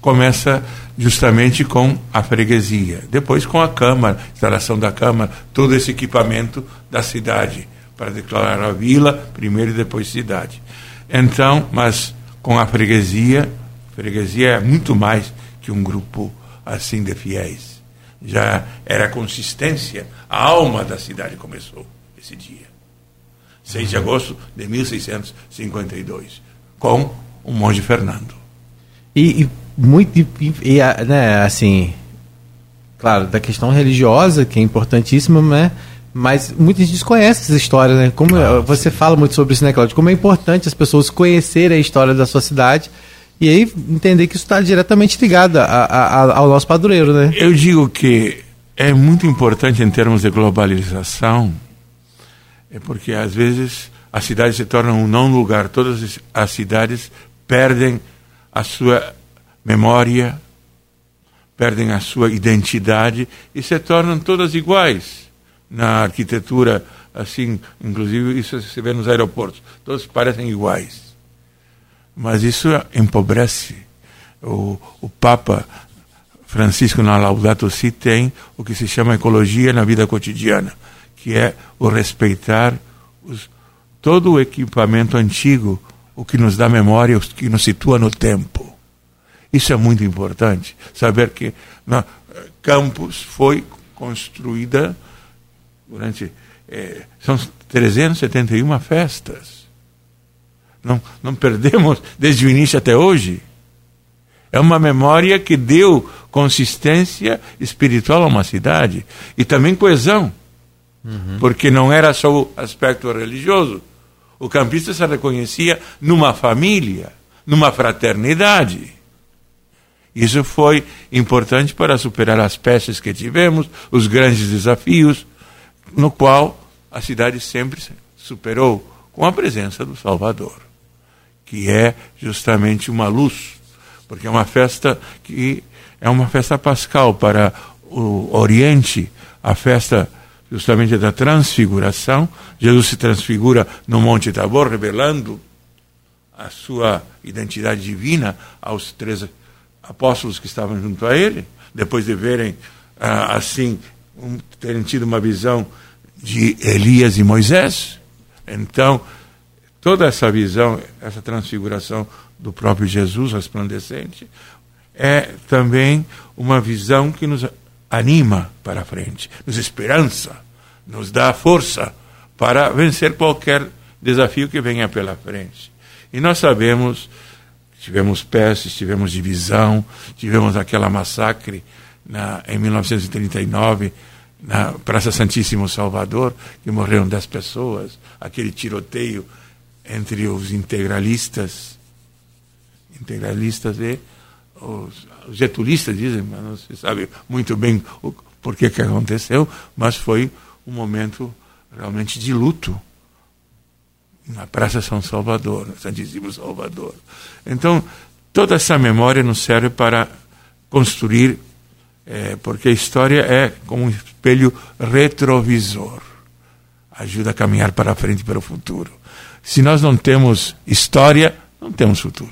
começa justamente com a freguesia. Depois com a câmara instalação da câmara todo esse equipamento da cidade para declarar a vila primeiro e depois cidade. Então mas com a freguesia freguesia é muito mais que um grupo assim de fiéis já era consistência, a alma da cidade começou esse dia. 6 de agosto de 1652, com o monge Fernando. E, e muito, e, né, assim, claro, da questão religiosa, que é importantíssima, né? Mas muita gente desconhece essa história, né? Como ah, você sim. fala muito sobre isso, né, Claudio? Como é importante as pessoas conhecerem a história da sua cidade e aí entender que isso está diretamente ligado a, a, ao nosso padroeiro, né? Eu digo que é muito importante em termos de globalização, é porque às vezes a cidade se torna um não lugar. Todas as cidades perdem a sua memória, perdem a sua identidade e se tornam todas iguais na arquitetura, assim, inclusive isso se vê nos aeroportos, todos parecem iguais. Mas isso empobrece. O, o Papa Francisco na Laudato Si tem o que se chama ecologia na vida cotidiana, que é o respeitar os, todo o equipamento antigo, o que nos dá memória, o que nos situa no tempo. Isso é muito importante, saber que na, Campos foi construída durante eh, são 371 festas não, não perdemos desde o início até hoje. É uma memória que deu consistência espiritual a uma cidade e também coesão, uhum. porque não era só o aspecto religioso. O campista se reconhecia numa família, numa fraternidade. Isso foi importante para superar as peças que tivemos, os grandes desafios, no qual a cidade sempre superou com a presença do Salvador que é justamente uma luz, porque é uma festa que é uma festa pascal para o Oriente, a festa justamente da transfiguração. Jesus se transfigura no Monte Tabor, revelando a sua identidade divina aos três apóstolos que estavam junto a ele, depois de verem ah, assim, terem tido uma visão de Elias e Moisés. Então, toda essa visão, essa transfiguração do próprio Jesus resplandecente, é também uma visão que nos anima para frente, nos esperança, nos dá força para vencer qualquer desafio que venha pela frente. E nós sabemos, tivemos pestes, tivemos divisão, tivemos aquela massacre na, em 1939 na Praça Santíssimo Salvador, que morreram dez pessoas, aquele tiroteio entre os integralistas, integralistas e os, getulistas dizem, mas não se sabe muito bem o porquê que aconteceu, mas foi um momento realmente de luto na Praça São Salvador, no Santíssimo Salvador. Então, toda essa memória nos serve para construir, é, porque a história é como um espelho retrovisor. Ajuda a caminhar para frente para o futuro. Se nós não temos história, não temos futuro.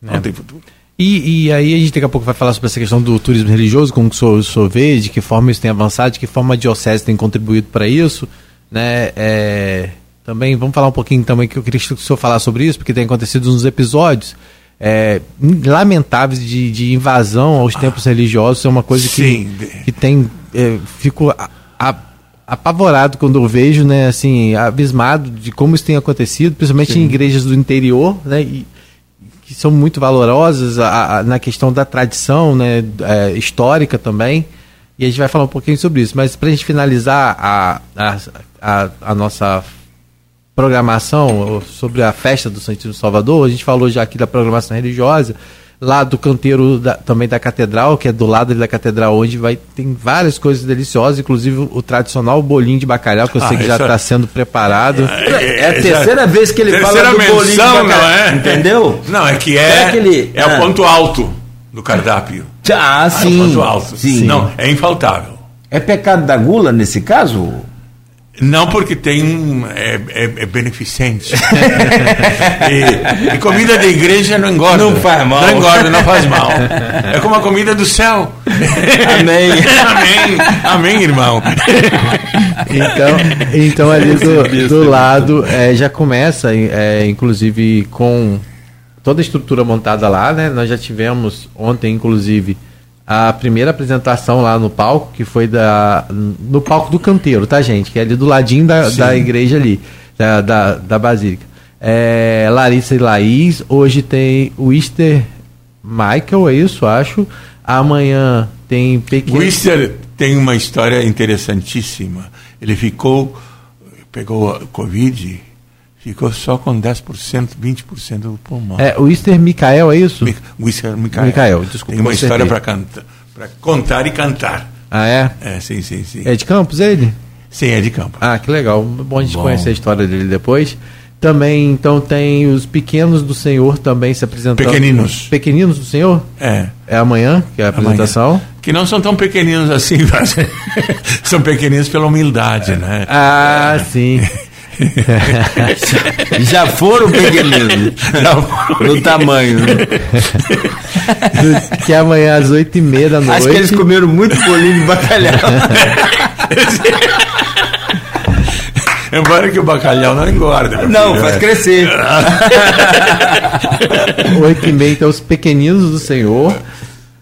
Não é. tem futuro. E, e, aí a gente daqui a pouco vai falar sobre essa questão do turismo religioso, como que o senhor vê, de que forma isso tem avançado, de que forma a diocese tem contribuído para isso, né? É, também vamos falar um pouquinho também que eu queria que o senhor falar sobre isso, porque tem acontecido uns episódios é, lamentáveis de, de, invasão aos templos religiosos, é uma coisa que, que tem é, fico a, a, apavorado quando eu vejo, né, assim, abismado de como isso tem acontecido, principalmente Sim. em igrejas do interior, né, e, que são muito valorosas a, a, na questão da tradição, né, é, histórica também. E a gente vai falar um pouquinho sobre isso. Mas para a gente finalizar a, a, a, nossa programação sobre a festa do Santíssimo Salvador, a gente falou já aqui da programação religiosa lá do canteiro da, também da catedral, que é do lado da catedral, onde vai tem várias coisas deliciosas, inclusive o, o tradicional bolinho de bacalhau, que eu sei ah, que já está é... sendo preparado. É, é a terceira vez que ele fala do menção, bolinho de bacalhau, não é? entendeu? Não, é que é, aquele, é ah. o ponto alto do cardápio. Ah, sim. É o ponto alto. Sim. Não, é infaltável. É pecado da gula nesse caso? Não, porque tem é, é, é beneficente. e, e, comida de igreja não engorda. Não faz mal. Não engorda, não faz mal. É como a comida do céu. Amém. Amém. Amém, irmão. Então, então ali do, do lado é, já começa, é, inclusive, com toda a estrutura montada lá, né? Nós já tivemos ontem, inclusive, a primeira apresentação lá no palco, que foi da, no palco do canteiro, tá, gente? Que é ali do ladinho da, da igreja ali, da, da, da Basílica. É, Larissa e Laís, hoje tem o Easter Michael, é isso, acho. Amanhã tem pequeno. O Easter tem uma história interessantíssima. Ele ficou, pegou a Covid, ficou só com 10%, 20% do pulmão. É, o Easter Micael, é isso? Mi- o Michael. Michael, desculpa, Tem uma história para contar e cantar. Ah, é? É, sim, sim, sim. É de Campos ele? Sim, é de campo. Ah, que legal. Bom a gente Bom. conhecer a história dele depois. Também, então, tem os pequenos do Senhor também se apresentando. Pequeninos. Pequeninos do Senhor? É. É amanhã, que é a apresentação. Amanhã. Que não são tão pequeninos assim, mas são pequeninos pela humildade, né? Ah, sim. Já foram pequeninos. no tamanho. né? Do- que é amanhã às oito e meia da noite. Acho que eles comeram muito bolinho de bacalhau. Embora que o bacalhau não engorda. Não, filho, faz é. crescer. Oito e meia, então, os pequeninos do Senhor.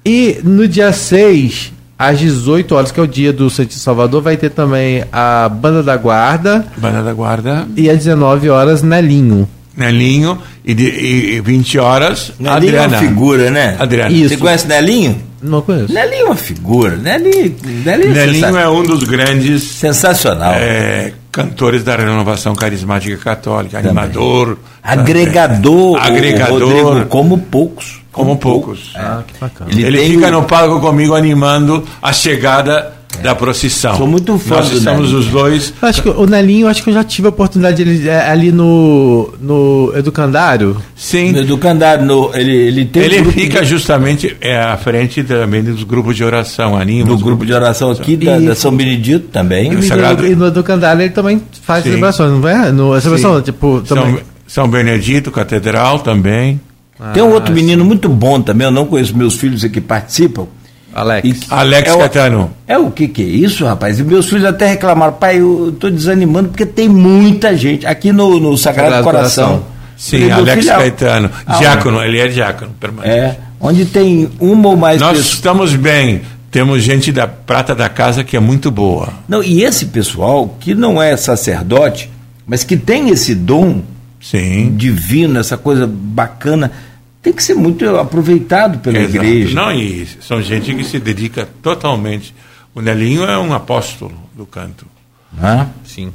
E no dia 6, às 18 horas, que é o dia do Santíssimo Salvador, vai ter também a Banda da Guarda. Banda da Guarda, E às 19 horas, Nelinho. Nelinho, e, de, e 20 horas, Nelinho é Adriana. uma figura, né? Adriana. Isso. Você conhece Nelinho? Não conheço. Nelinho é uma figura. Nelinho, Nelinho, é Nelinho é um dos grandes sensacional. é, cantores da renovação carismática católica, animador, Agregador, Agregador. o Rodrigo, como poucos. Como poucos. Ah, que bacana. Ele Ele, tem fica no palco comigo animando a chegada da procissão. Sou muito fã Nós do estamos Nelinho. os dois. Acho que o Nelinho, acho que eu já tive a oportunidade ele é, ali no, no Educandário. Sim. No Educandário, no, ele, ele tem um Ele grupo fica de- justamente é, à frente também dos grupos de oração, anima. no os grupo de oração aqui da, E- da São Benedito também. E, Sagrado- no, e no Educandário ele também faz Sim. celebrações, não é? No, a celebração, Sim. tipo, também. São, São Benedito, Catedral também. Tem um outro Ah, menino muito bom também, eu não conheço meus filhos aqui que participam. Alex. E- Alex é o- Catano. É o que que é isso, rapaz? E meus filhos até reclamaram, pai, eu tô desanimando porque tem muita gente aqui no, no Sagrado, Sagrado Coração. Coração. Sim, Alex filho, Caetano. ah, diácono, ele é diácono permanente. É, onde tem uma ou mais Nós pessoas. estamos bem. Temos gente da prata da casa que é muito boa. Não, e esse pessoal que não é sacerdote, mas que tem esse dom Sim. divino, essa coisa bacana, tem que ser muito aproveitado pela Exato. igreja. Não, e são gente que se dedica totalmente. O Nelinho é um apóstolo do canto. Hã? Sim.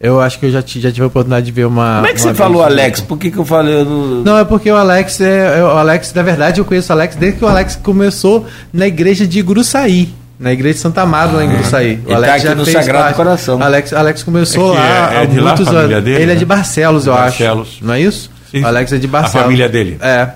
Eu acho que eu já, já tive a oportunidade de ver uma. Como é que você falou, Alex? Por que, que eu falei? eu não- Não, é porque o Alex é. é- O Alex, na verdade, eu conheço o Alex desde que o Alex começou na igreja de Gruçaí. Na igreja de Santa Amaro, lá em Gruçaí. O Ele tá aqui no Sagrado Coração. Alex, Alex começou É lá é- é há de lá a muitos família anos. dele, ele é né? de Barcelos, eu Barcelos. acho. Não é isso? Sim. O Alex é de A Barcelos. família dele. É.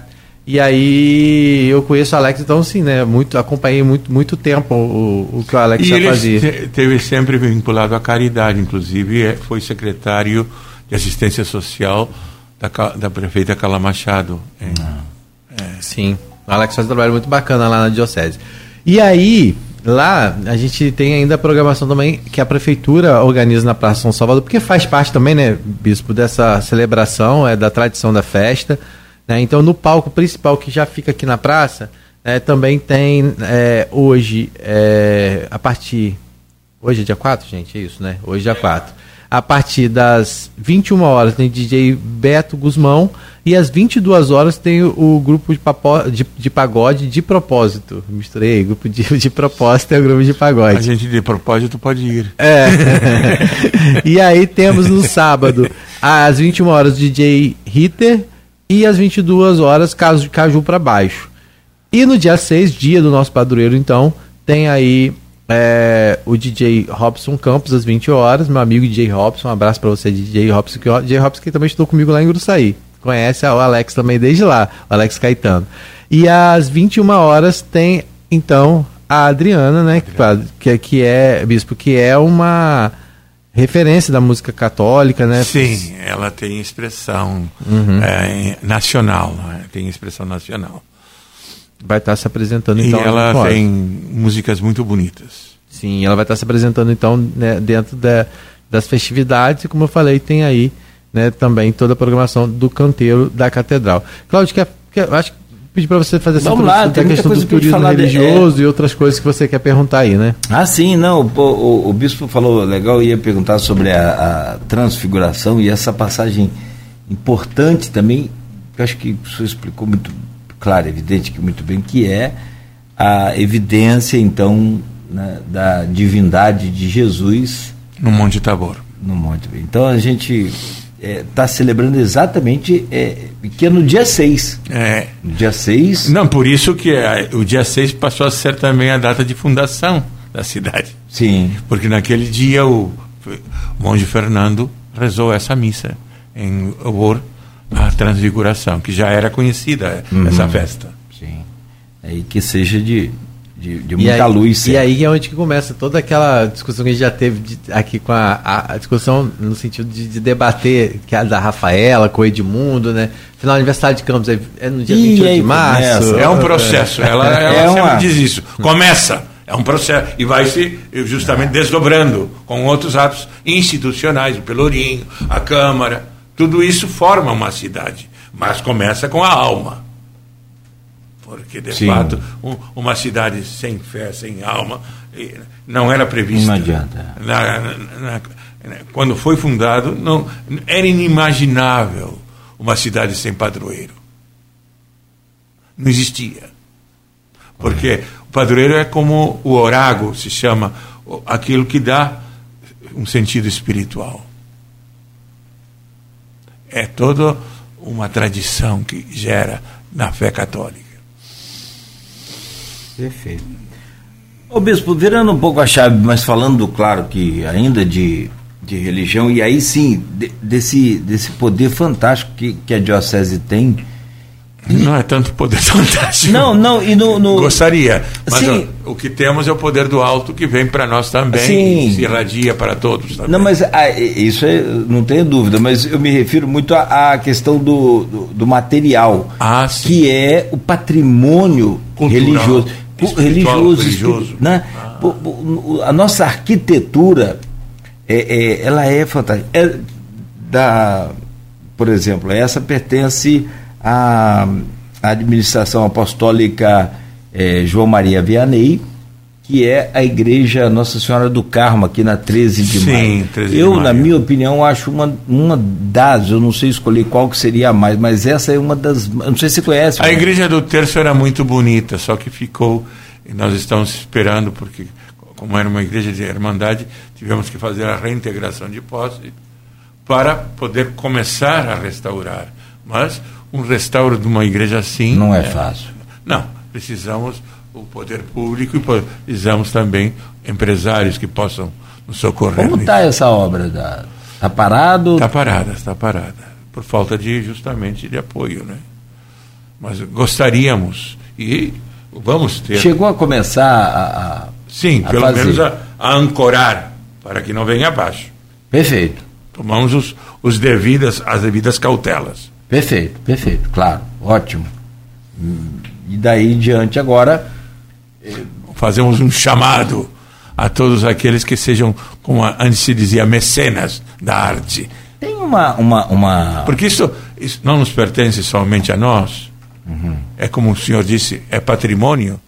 E aí eu conheço o Alex, então sim, né? Muito, acompanhei muito, muito tempo o, o que o Alex E já ele fazia. te- teve sempre vinculado à caridade, inclusive é- foi secretário de assistência social da, da prefeita Cala Machado. em- Sim, o Alex faz um trabalho muito bacana lá na Diocese. E aí, lá, a gente tem ainda a programação também que a Prefeitura organiza na Praça São Salvador, porque faz parte também, né, Bispo, dessa celebração, é da tradição da festa. Né? Então, no palco principal que já fica aqui na praça, né, também tem é, hoje, é, a partir. Hoje é dia 4, gente? É isso, né? Hoje é dia 4. A partir das 21 horas tem DJ Beto Guzmão e às 22 horas tem o, o grupo de, papo, de, de pagode de propósito. Misturei, grupo de, de propósito é o grupo de A pagode. gente de propósito pode ir. É. e aí temos no sábado, às 21 horas, DJ Ritter e às 22 horas, Caju, Caju para baixo. E no dia 6, dia do nosso padroeiro, então, tem aí é, o DJ Robson Campos, às 20 horas. Meu amigo DJ Robson, um abraço para você, DJ Robson, que DJ Robson que também estudou comigo lá em Gruçaí. Conhece o Alex também desde lá, o Alex Caetano. E às 21 horas tem, então, a Adriana, né? Que, que, que é, bispo, que é uma referência da música católica, né? Sim, ela tem expressão Uhum. é, nacional, né? tem expressão nacional. Vai estar se apresentando E então. ela pode. tem músicas muito bonitas. Sim, ela vai estar se apresentando então né, dentro da- das festividades e como eu falei, tem aí né, também toda a programação do canteiro da catedral. Cláudio, quer, quer, acho que pedir para você fazer essa Vamos lá, introdução tem da questão do turismo falar de- religioso e outras coisas que você quer perguntar aí, né? Ah, sim, não. O, o- o bispo falou legal, ia perguntar sobre a, a transfiguração e essa passagem importante também, que eu acho que o senhor explicou muito claro, evidente que muito bem, que é a evidência, então, né, da divindade de Jesus. No Monte Tabor. No Monte Então a gente está é, celebrando exatamente é, que é no dia 6. É. No dia 6. Não, por isso que a, o dia 6 passou a ser também a data de fundação da cidade. Sim. Porque naquele dia o, monge Fernando rezou essa missa em louvor à transfiguração, que já era conhecida uhum. essa festa. Sim. Aí que seja de, de, de muita aí, luz. Sempre. E aí é onde que começa toda aquela discussão que a gente já teve de, aqui com a, a, a, discussão no sentido de, de, debater que é a da Rafaela com o Edmundo, né? Final aniversário de Campos é, é no dia e 28 de março. Começa. É um processo. Ela, ela é sempre uma... diz isso. Começa. É um processo. E vai se justamente desdobrando com outros atos institucionais, o Pelourinho, a Câmara. Tudo isso forma uma cidade. Mas começa com a alma. Porque, de Sim. fato, um, uma cidade sem fé, sem alma, não era prevista. Não adianta. Na, na, na, quando foi fundado, não, era inimaginável uma cidade sem padroeiro. Não existia. Porque o padroeiro é como o orágo, se chama, aquilo que dá um sentido espiritual. É toda uma tradição que gera na fé católica. Perfeito. Ô Bispo, virando um pouco a chave, mas falando, claro, que ainda de, de religião, e aí sim, de, desse, desse poder fantástico que, que a Diocese tem não é tanto poder fantástico. Não, não, e no. no... Gostaria. Mas Sim. O, o, que temos é o poder do alto que vem para nós também. Sim. se irradia para todos também. Não, mas ah, isso é, não tenho dúvida, mas eu me refiro muito à, à questão do, do, do, material. Ah. Que é o patrimônio Cultural, religioso. Religioso. religioso. Né? Ah. A nossa arquitetura, é, é, ela é fantástica. É da, por exemplo, essa pertence a, administração apostólica é, João Maria Vianney, que é a igreja Nossa Senhora do Carmo, aqui na 13 de Sim, maio. 13 eu, de maio. na minha opinião, acho uma, uma das, eu não sei escolher qual que seria a mais, mas essa é uma das. não sei se você conhece. A mas... igreja do Terço era muito bonita, só que ficou. Nós estamos esperando, porque, como era uma igreja de irmandade, tivemos que fazer a reintegração de posse para poder começar a restaurar. Mas um restauro de uma igreja assim. Não é, é fácil. Não, precisamos o poder público e precisamos também empresários que possam nos socorrer. Como está essa obra? Está parado? Está parada, está parada. Por falta de justamente de apoio, né? Mas gostaríamos e vamos ter. Chegou a começar a. a Sim, a pelo fazer. menos a, a, ancorar para que não venha abaixo. Perfeito. Tomamos os, os devidas, as devidas cautelas. Perfeito, perfeito, claro, ótimo. E daí em diante agora. Fazemos um chamado a todos aqueles que sejam, como antes se dizia, mecenas da arte. Tem uma. uma, uma... Porque isso, isso não nos pertence somente a nós. Uhum. É como o senhor disse, é patrimônio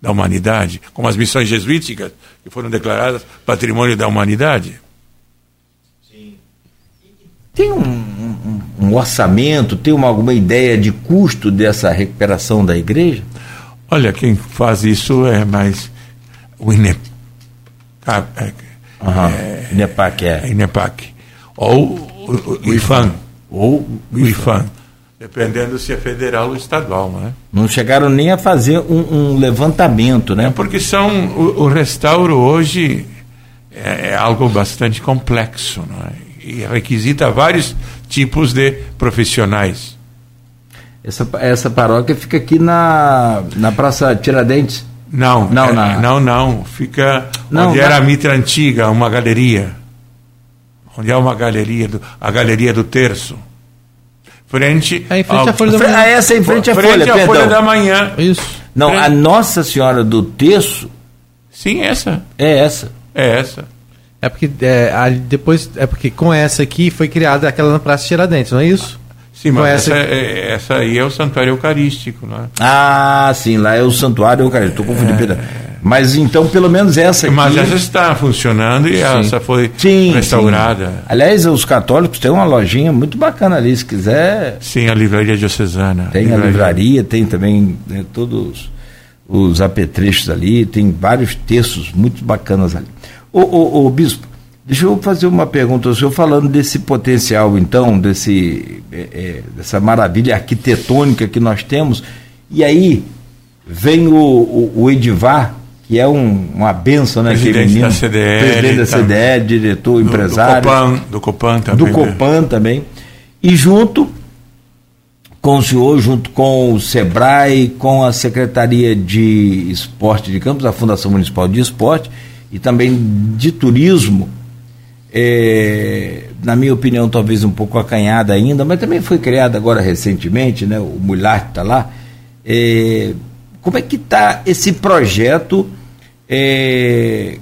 da humanidade, como as missões jesuíticas, que foram declaradas patrimônio da humanidade. Tem um, um orçamento? Tem uma, alguma ideia de custo dessa recuperação da igreja? Olha, quem faz isso é mais o INEP. É, uhum. é, INEPAC, é. INEPAC. Ou o, o, IFAM. Ou o IFAM. Dependendo se é federal ou estadual, não é? Não chegaram nem a fazer um, um levantamento, né? É porque são o, o restauro hoje é, é, algo bastante complexo, não é? Requisita vários tipos de profissionais. Essa, essa paróquia fica aqui na, na Praça Tiradentes? Não, não, é, na... não, não. Fica não, onde era a mitra antiga, uma galeria. Onde é uma galeria, do, a galeria do terço. Frente, é em frente ao, à Folha da Manhã. Ah, essa é em frente à frente Folha, à perdão. Folha da Manhã. Isso. Não, frente. a Nossa Senhora do Terço. Sim, essa. É essa. É essa. É porque é, a, depois é porque com essa aqui foi criada aquela na Praça Tiradentes, não é isso? Sim, mas essa, essa, é, essa, aí é o santuário eucarístico, não é? Ah, sim, lá é o santuário eucarístico. Estou confundindo, é, Mas então, pelo menos essa aqui. Mas essa está funcionando e essa foi Sim, restaurada. sim. Aliás, os católicos têm uma lojinha muito bacana ali, se quiser. Sim, a livraria diocesana. Tem a livraria, tem também né, todos os apetrechos ali, tem vários textos muito bacanas ali. Ô, ô, ô, Bispo, deixa eu fazer uma pergunta ao senhor, falando desse potencial, então, desse, é, é, dessa maravilha arquitetônica que nós temos, e aí vem o, o, o Edivar, que é um, uma benção, né? Presidente menino, da CDL. Presidente da CDL, diretor, do, empresário. Do Copan, do Copan também. Do né? Copan também. E junto com o senhor, junto com o SEBRAE, com a Secretaria de Esporte de Campos, a Fundação Municipal de Esporte e também de Turismo, é, na minha opinião, talvez um pouco acanhada ainda, mas também foi criada agora recentemente, né? o Mulher está lá. É, como é que está esse projeto é,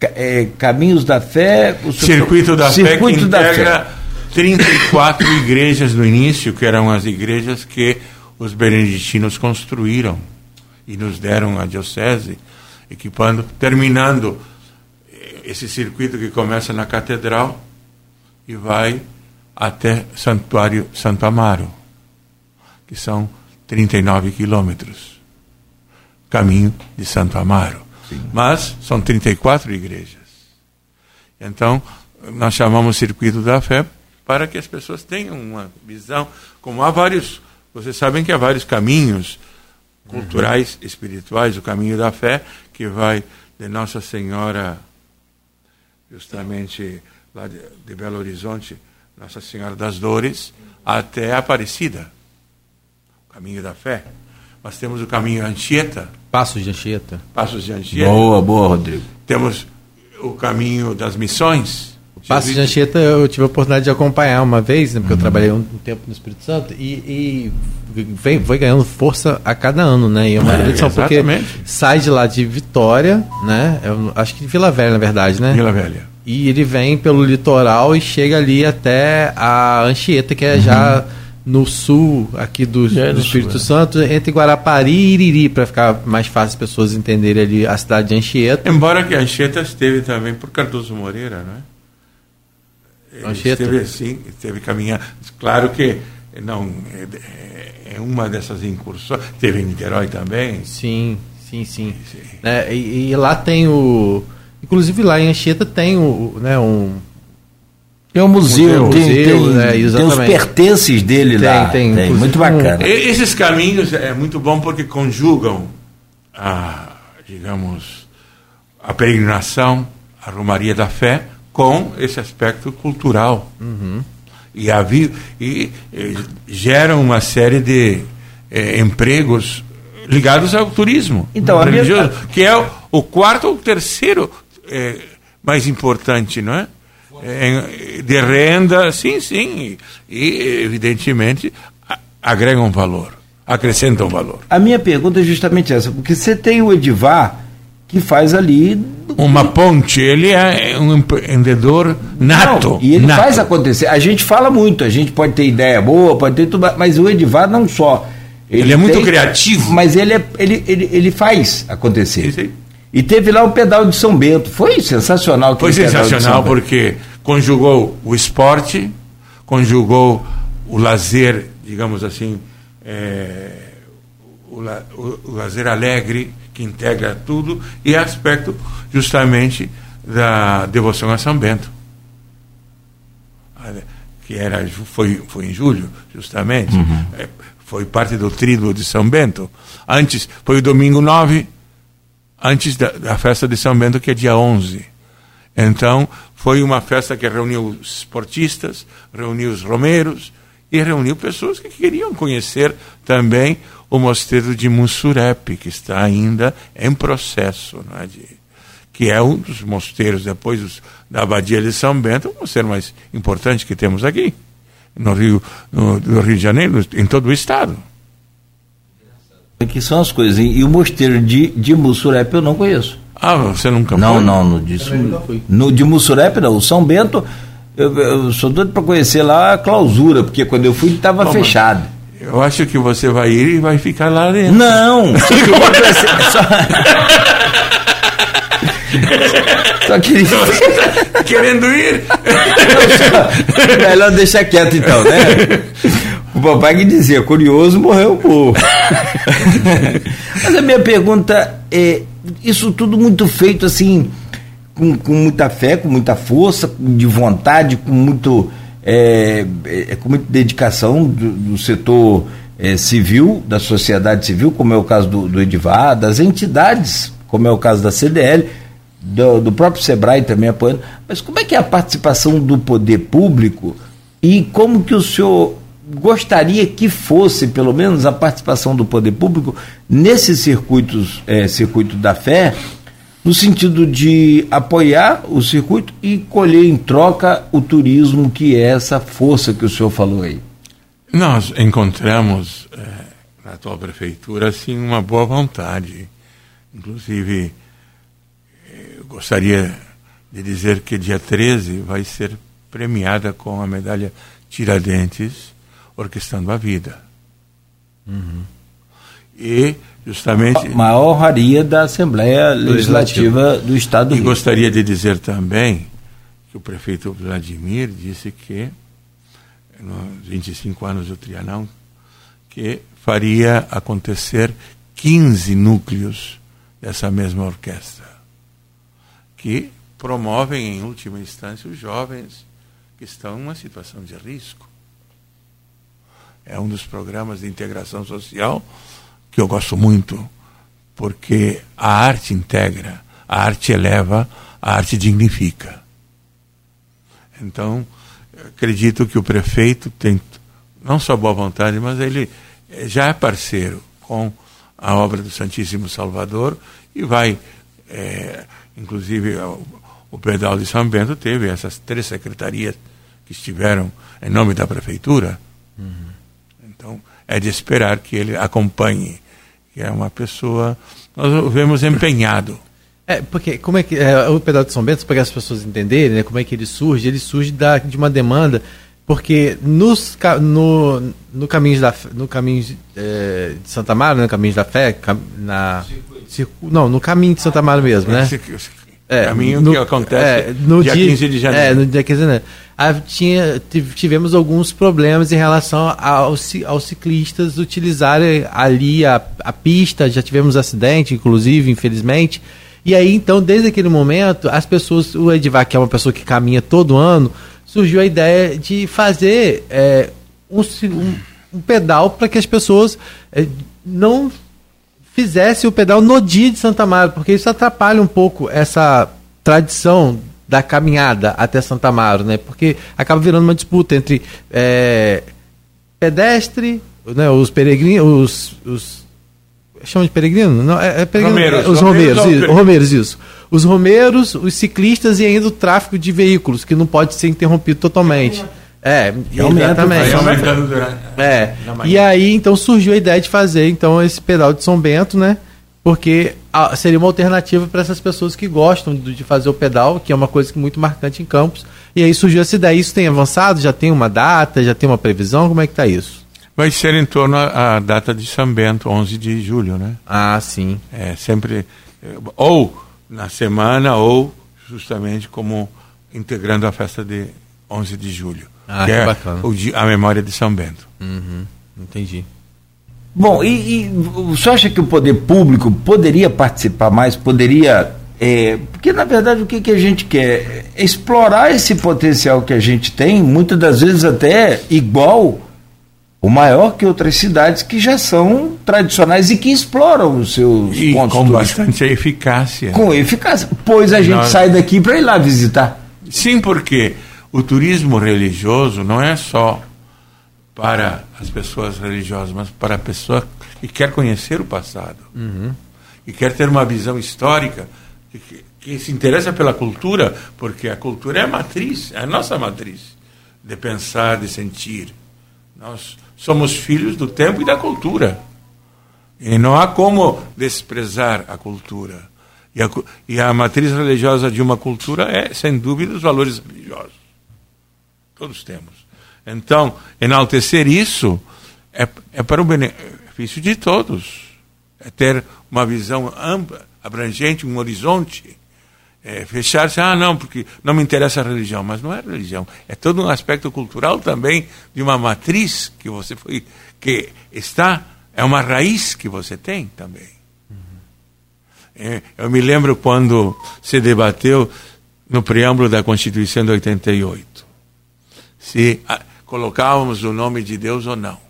é, Caminhos da Fé? Circuito da Circuito Fé que da integra fé. 34 igrejas no início, que eram as igrejas que os beneditinos construíram e nos deram a diocese, equipando, terminando esse circuito que começa na catedral e vai até Santuário Santo Amaro, que são 39 quilômetros. Caminho de Santo Amaro. Sim. Mas são 34 igrejas. Então, nós chamamos Circuito da Fé para que as pessoas tenham uma visão, como há vários, vocês sabem que há vários caminhos culturais, uhum. espirituais, o caminho da fé, que vai de Nossa Senhora, justamente lá de, de Belo Horizonte, Nossa Senhora das Dores, até Aparecida. O caminho da fé. Nós temos o caminho Anchieta. Passos de Anchieta. Passos de Anchieta. Boa, boa, Rodrigo. Temos o caminho das missões. Passos de Anchieta eu tive a oportunidade de acompanhar uma vez, né, porque uhum. eu trabalhei um, tempo no Espírito Santo e, e vem, foi ganhando força a cada ano, né? E é uma é, porque sai de lá de Vitória, né? Eu, acho que de Vila Velha, na verdade, né? Vila Velha. E ele vem pelo litoral e chega ali até a Anchieta, que é uhum. já no sul aqui do, é do Espírito sul, é. Santo, entre Guarapari e Iriri, para ficar mais fácil as pessoas entenderem ali a cidade de Anchieta. Embora que Anchieta esteve também por Cardoso Moreira, não é? Anchieta? Esteve, sim, esteve caminhando. Claro que não é, é, uma dessas incursões. Teve em Niterói também. Sim, sim, sim. sim. É, e, e, lá tem o. Inclusive lá em Anchieta tem o, né, um. Tem um museu, um tem, museu, tem, né, tem, os pertences dele tem, lá. Tem, tem muito bacana. Esses caminhos é muito bom porque conjugam a, digamos, a peregrinação, a Romaria da Fé, com esse aspecto cultural. Uhum. E, havia, e, e, geram uma série de eh, empregos ligados ao turismo então, religioso, minha... que é o, o, quarto ou terceiro eh, mais importante, não é? é? de renda, sim, sim, e, evidentemente agregam valor, acrescentam valor. A minha pergunta é justamente essa, porque você tem o Edivar que faz ali uma ponte, ele é um empreendedor nato. Não, e ele nato. faz acontecer. A gente fala muito, a gente pode ter ideia boa, pode ter tudo, mas o Edivar não só. Ele, ele é muito criativo. Mas ele, é, ele, ele, ele faz acontecer. E teve lá o pedal de São Bento. Foi sensacional. Foi sensacional porque conjugou o esporte, conjugou o lazer, digamos assim, é, o, o, o lazer alegre, que integra tudo, e aspecto justamente da devoção a São Bento. Que era, foi, foi em julho, justamente. Uhum. É, foi parte do tríduo de São Bento. Antes, foi o domingo 9, antes da, da festa de São Bento, que é dia 11. Então, foi uma festa que reuniu os esportistas, reuniu os romeiros e reuniu pessoas que queriam conhecer também o mosteiro de Mussurepe, que está ainda em processo, não é, de, que é um dos mosteiros, depois dos, da Abadia de São Bento, o mosteiro mais importante que temos aqui, no Rio, no, no Rio de Janeiro, em todo o estado. Que são as coisas. E, o mosteiro de, de Mussurepe eu não conheço. Ah, você nunca não, foi? Não, não. Disso, no, de Mussurepe não. O São Bento, eu, eu sou doido para conhecer lá a clausura, porque quando eu fui estava fechado. Eu, Eu acho que você vai ir e vai ficar lá dentro. Não! só... só queria. Querendo ir? Não, só... Melhor deixar quieto então, né? O papai que dizia, curioso morreu burro. Mas a minha pergunta é: isso tudo muito feito assim, com, com muita fé, com muita força, de vontade, com muito. É, é, com muita dedicação do, do setor é, civil, da sociedade civil, como é o caso do, do Edivar, das entidades, como é o caso da CDL, do, do próprio SEBRAE também apoiando. Mas como é que é a participação do poder público e como que o senhor gostaria que fosse, pelo menos, a participação do poder público nesses circuitos, é, circuito da fé, no sentido de apoiar o circuito e colher em troca o turismo, que é essa força que o senhor falou aí. Nós encontramos é, na atual prefeitura assim uma boa vontade. Inclusive, eu gostaria de dizer que dia 13 vai ser premiada com a medalha Tiradentes orquestrando a vida. Uhum. E justamente. A maior honraria da Assembleia Legislativa do Estado do e Rio. E gostaria de dizer também que o prefeito Vladimir disse que, nos 25 anos do Trianão, que faria acontecer 15 núcleos dessa mesma orquestra, que promovem, em última instância, os jovens que estão em uma situação de risco é um dos programas de integração social que eu gosto muito, porque a arte integra, a arte eleva, a arte dignifica. Então, acredito que o prefeito tem não só boa vontade, mas ele já é parceiro com a obra do Santíssimo Salvador e vai, é, inclusive, o, o Pedal de São Bento teve essas três secretarias que estiveram em nome da prefeitura. Uhum então, é de esperar que ele acompanhe, que é uma pessoa, nós o vemos empenhado. É, porque como é que é, o pedal de São Bento, para as pessoas entenderem, né, como é que ele surge, ele surge da, de uma demanda, porque nos, no, no caminho da no caminho é, de Santa Mara, no caminho da fé, na não, no caminho de Santa Mara mesmo, né? É, caminho no, que acontece é, no dia, dia 15 de janeiro. É, no dia 15 de janeiro tinha, tivemos alguns problemas em relação aos, aos ciclistas utilizarem ali a, a pista, já tivemos acidente, inclusive, infelizmente. E aí, então, desde aquele momento, as pessoas, o Edivar, que é uma pessoa que caminha todo ano, surgiu a ideia de fazer é, um, um, um, pedal para que as pessoas é, não fizessem o pedal no dia de Santa Mara, porque isso atrapalha um pouco essa tradição da caminhada até Santa Amaro, né? Porque acaba virando uma disputa entre é, pedestre, né? os peregrinos, os, os chama de peregrino? Não, é, é peregrino, romeiros, os romeiros, romeiros, isso, romeiros, isso. Os romeiros, os ciclistas e ainda o tráfego de veículos, que não pode ser interrompido totalmente. É, exatamente. É. E aí então surgiu a ideia de fazer então esse pedal de São Bento, né? porque ah, seria uma alternativa para essas pessoas que gostam de fazer o pedal, que é uma coisa muito marcante em Campos. E aí surgiu essa ideia. Isso tem avançado? Já tem uma data? Já tem uma previsão? Como é que está isso? Vai ser em torno à data de São Bento, 11 de julho, né? Ah, sim. É sempre ou na semana ou justamente como integrando a festa de 11 de julho. Ah, que, que é bacana. O, a memória de São Bento. Uhum, entendi. Bom, e, e o senhor acha que o poder público poderia participar mais, poderia. É, porque, na verdade, o que, que a gente quer? É explorar esse potencial que a gente tem, muitas das vezes até igual ou maior que outras cidades que já são tradicionais e que exploram os seus e pontos com bastante eficácia. Com eficácia, pois a gente Nós... sai daqui para ir lá visitar. Sim, porque o turismo religioso não é só para as pessoas religiosas, mas para a pessoa que quer conhecer o passado, uhum. e quer ter uma visão histórica, que, que, se interessa pela cultura, porque a cultura é a matriz, é a nossa matriz de pensar, de sentir. Nós somos filhos do tempo e da cultura. E não há como desprezar a cultura. E a, e a matriz religiosa de uma cultura é, sem dúvida, os valores religiosos. Todos temos. Então, enaltecer isso é, é para o benefício de todos. É ter uma visão ampla, abrangente, um horizonte. É, fechar-se, ah, não, porque não me interessa a religião. Mas não é religião. É todo um aspecto cultural também de uma matriz que você foi, que está, é uma raiz que você tem também. É, eu me lembro quando se debateu no preâmbulo da Constituição de 88 se a, colocávamos o nome de Deus ou não.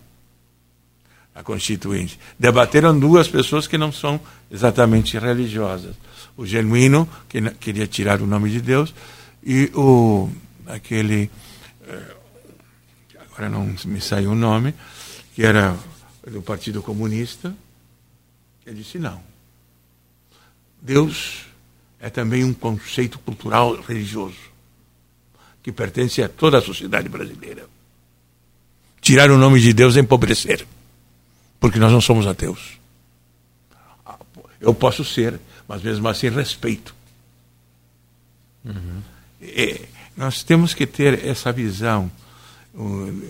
A Constituinte. Debateram duas pessoas que não são exatamente religiosas. O genuíno, que queria tirar o nome de Deus, e o aquele. Eh, agora não me saiu o nome, que era do Partido Comunista, que disse não. Deus é também um conceito cultural religioso que pertence a toda a sociedade brasileira. Tirar o nome de Deus é empobrecer, porque nós não somos ateus. Eu posso ser, mas mesmo assim respeito. Uhum. É, nós temos que ter essa visão, um,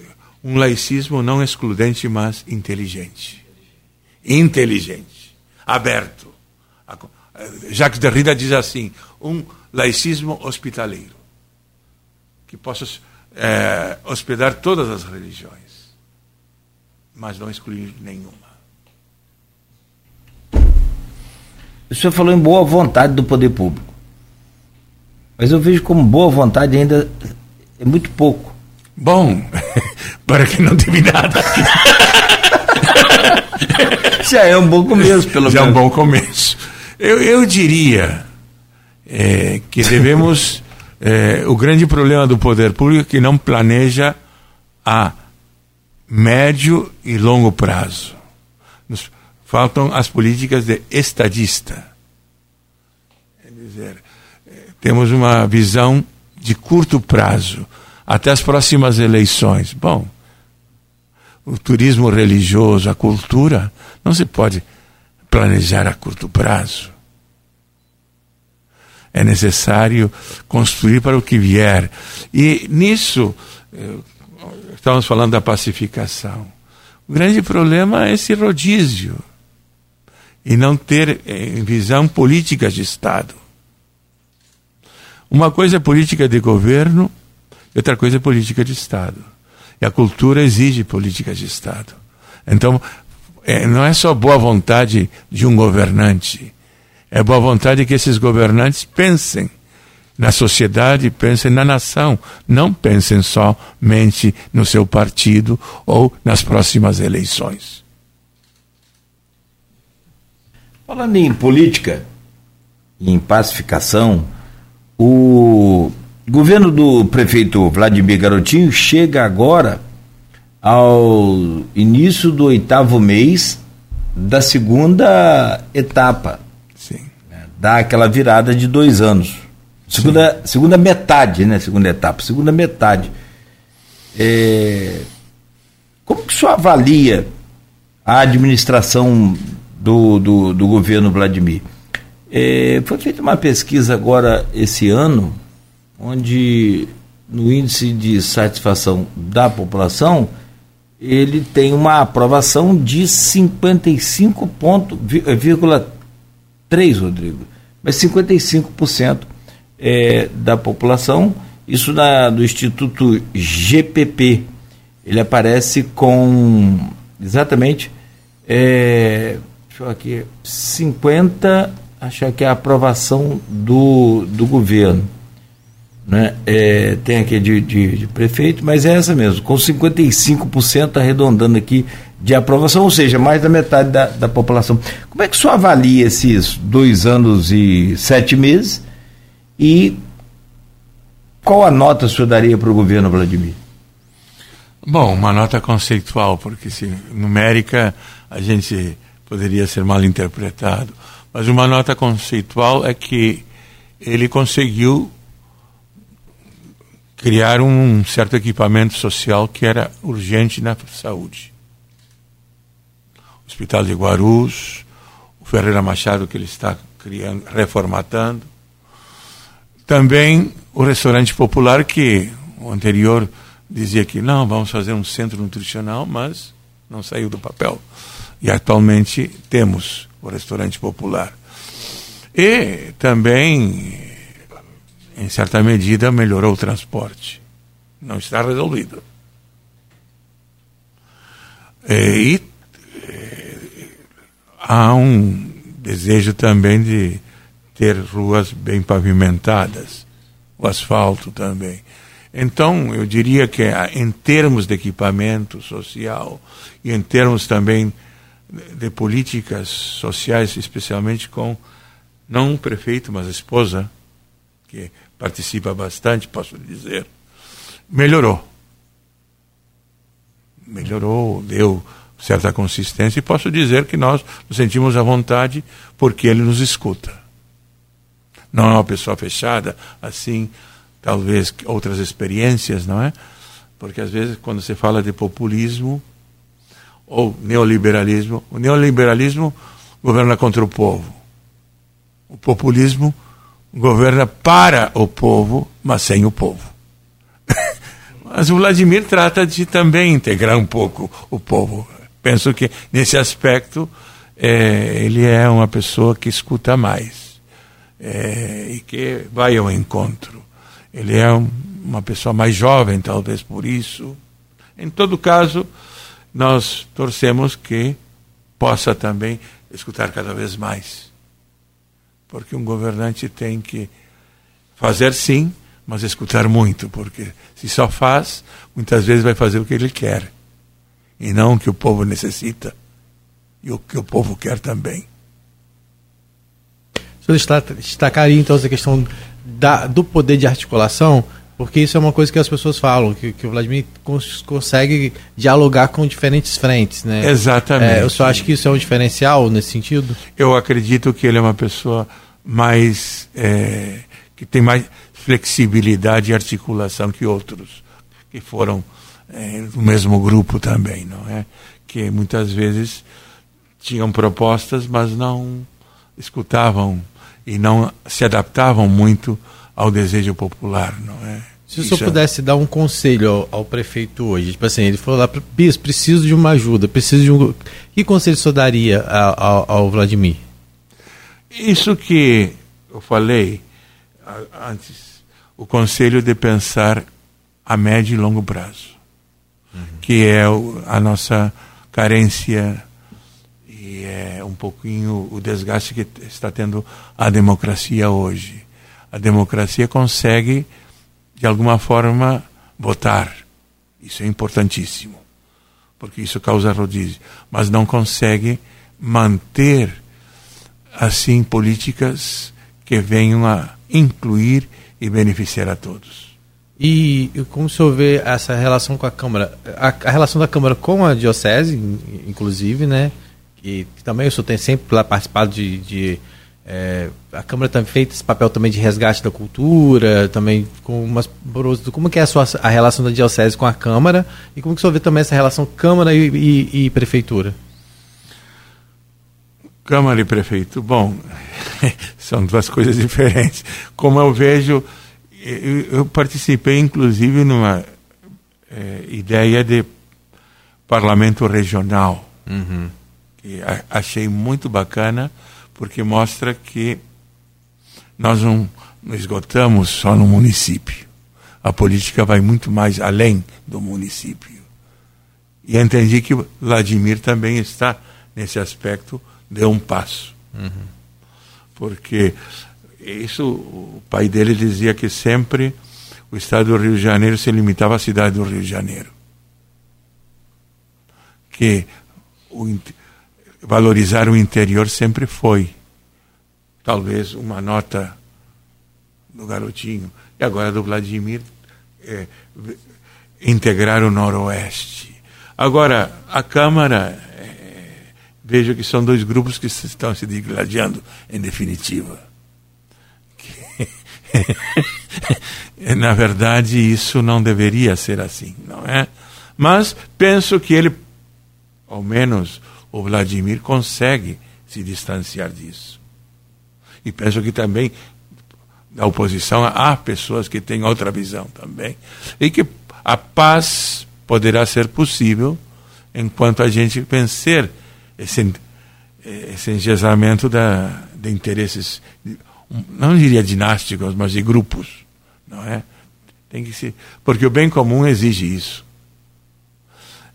um laicismo não excludente, mas inteligente. Inteligente, aberto. Jacques Derrida diz assim: um laicismo hospitaleiro, que possa é, hospedar todas as religiões, mas não excluir nenhuma. O senhor falou em boa vontade do poder público. Mas eu vejo como boa vontade ainda é muito pouco. Bom, para que não teve nada. Já é um bom começo, pelo Já menos. Já é um bom começo. Eu, eu diria é, que devemos. É, o grande problema do poder público é que não planeja a médio e longo prazo. Nos faltam as políticas de estadista. Quer dizer, é, temos uma visão de curto prazo, até as próximas eleições. Bom, o turismo religioso, a cultura, não se pode planejar a curto prazo. É necessário construir para o que vier. E nisso, eh, estamos falando da pacificação. O grande problema é esse rodízio e não ter em visão políticas de Estado. Uma coisa é política de governo, outra coisa é política de Estado. E a cultura exige políticas de Estado. Então, é, não é só boa vontade de um governante, é boa vontade que esses governantes pensem na sociedade, pensem na nação, não pensem somente no seu partido ou nas próximas eleições. Falando em política, em pacificação, o governo do prefeito Vladimir Garotinho chega agora ao início do oitavo mês da segunda etapa. Dá aquela virada de dois anos. Segunda, segunda metade, né? Segunda etapa, segunda metade. É, como que o senhor avalia a administração do, do, do governo Vladimir? É, foi feita uma pesquisa agora esse ano, onde no índice de satisfação da população, ele tem uma aprovação de 55,3, Rodrigo. Mas 55% é, da população, isso da, do Instituto GPP. Ele aparece com exatamente, é, deixa eu aqui, 50, acho que é a aprovação do, do governo né? É, tem aqui de, de, de, prefeito, mas é essa mesmo, com 55% arredondando aqui de aprovação, ou seja, mais da metade da, da população. Como é que o senhor avalia esses dois anos e sete meses e qual a nota o senhor daria para o governo Vladimir? Bom, uma nota conceitual, porque se numérica a gente poderia ser mal interpretado, mas uma nota conceitual é que ele conseguiu criar um certo equipamento social que era urgente na saúde. O Hospital de Guarus, o Ferreira Machado que ele está criando, reformatando. Também o restaurante popular que o anterior dizia que não, vamos fazer um centro nutricional, mas não saiu do papel. E atualmente temos o restaurante popular. E também, em certa medida, melhorou o transporte. Não está resolvido. E, e há um desejo também de ter ruas bem pavimentadas, o asfalto também. Então, eu diria que em termos de equipamento social e em termos também de políticas sociais, especialmente com não um prefeito, mas a esposa, que participa bastante, posso dizer, melhorou. Melhorou, deu certa consistência e posso dizer que nós nos sentimos à vontade porque ele nos escuta. Não é uma pessoa fechada, assim, talvez outras experiências, não é? Porque às vezes quando se fala de populismo ou neoliberalismo, o neoliberalismo governa contra o povo. O populismo governa para o povo, mas sem o povo. mas o Vladimir trata de também integrar um pouco o povo. Penso que nesse aspecto é, ele é uma pessoa que escuta mais é, e que vai ao encontro. Ele é um, uma pessoa mais jovem, talvez por isso. Em todo caso, nós torcemos que possa também escutar cada vez mais. Porque um governante tem que fazer sim, mas escutar muito, porque se só faz, muitas vezes vai fazer o que ele quer e não o que o povo necessita e o que o povo quer também. O senhor destacaria então essa questão da, do poder de articulação, porque isso é uma coisa que as pessoas falam, que, que o Vladimir cons consegue dialogar com diferentes frentes, né? Exatamente. É, eu só acho que isso é um diferencial nesse sentido. Eu acredito que ele é uma pessoa mais é, que tem mais flexibilidade e articulação que outros que foram é, do mesmo grupo também, não é? Que muitas vezes tinham propostas, mas não escutavam e não se adaptavam muito ao desejo popular, não é? Se o senhor é... pudesse dar um conselho ao, ao, prefeito hoje, tipo assim, ele falou lá, preciso de uma ajuda, preciso de um. Que conselho o senhor daria ao, ao Vladimir? Isso que eu falei antes, o conselho de pensar a médio e longo prazo, uhum. que é a nossa carência e é um pouquinho o desgaste que está tendo a democracia hoje. A democracia consegue, de alguma forma, votar. Isso é importantíssimo, porque isso causa rodízio. Mas não consegue manter, assim, políticas que venham a incluir e beneficiar a todos. E como o senhor vê essa relação com a Câmara? A, a relação da Câmara com a Diocese, inclusive, né? e também o senhor tem sempre lá participado de, de é, a Câmara tem feito esse papel também de resgate da cultura, também com umas como que é a, sua, a relação da diocese com a Câmara e como que o senhor vê também essa relação Câmara e, e, e Prefeitura? Câmara e Prefeito, bom, são duas coisas diferentes. Como eu vejo, eu, eu participei inclusive numa é, ideia de parlamento regional. Uhum que achei muito bacana, porque mostra que nós não, não esgotamos só no município. A política vai muito mais além do município. E entendi que Vladimir também está nesse aspecto, deu um passo. Uhum. Porque isso, o pai dele dizia que sempre o estado do Rio de Janeiro se limitava à cidade do Rio de Janeiro. Que o, valorizar o interior sempre foi. Talvez uma nota do garotinho. E agora do Vladimir é, integrar o Noroeste. Agora, a Câmara, é, vejo que são dois grupos que estão se digladiando, em definitiva. Na verdade, isso não deveria ser assim, não é? Mas penso que ele, ao menos o Vladimir consegue se distanciar disso. E penso que também da oposição há pessoas que têm outra visão também. E que a paz poderá ser possível enquanto a gente vencer esse, esse da, de interesses, não diria dinásticos, mas de grupos, não é? Tem que ser, porque o bem comum exige isso.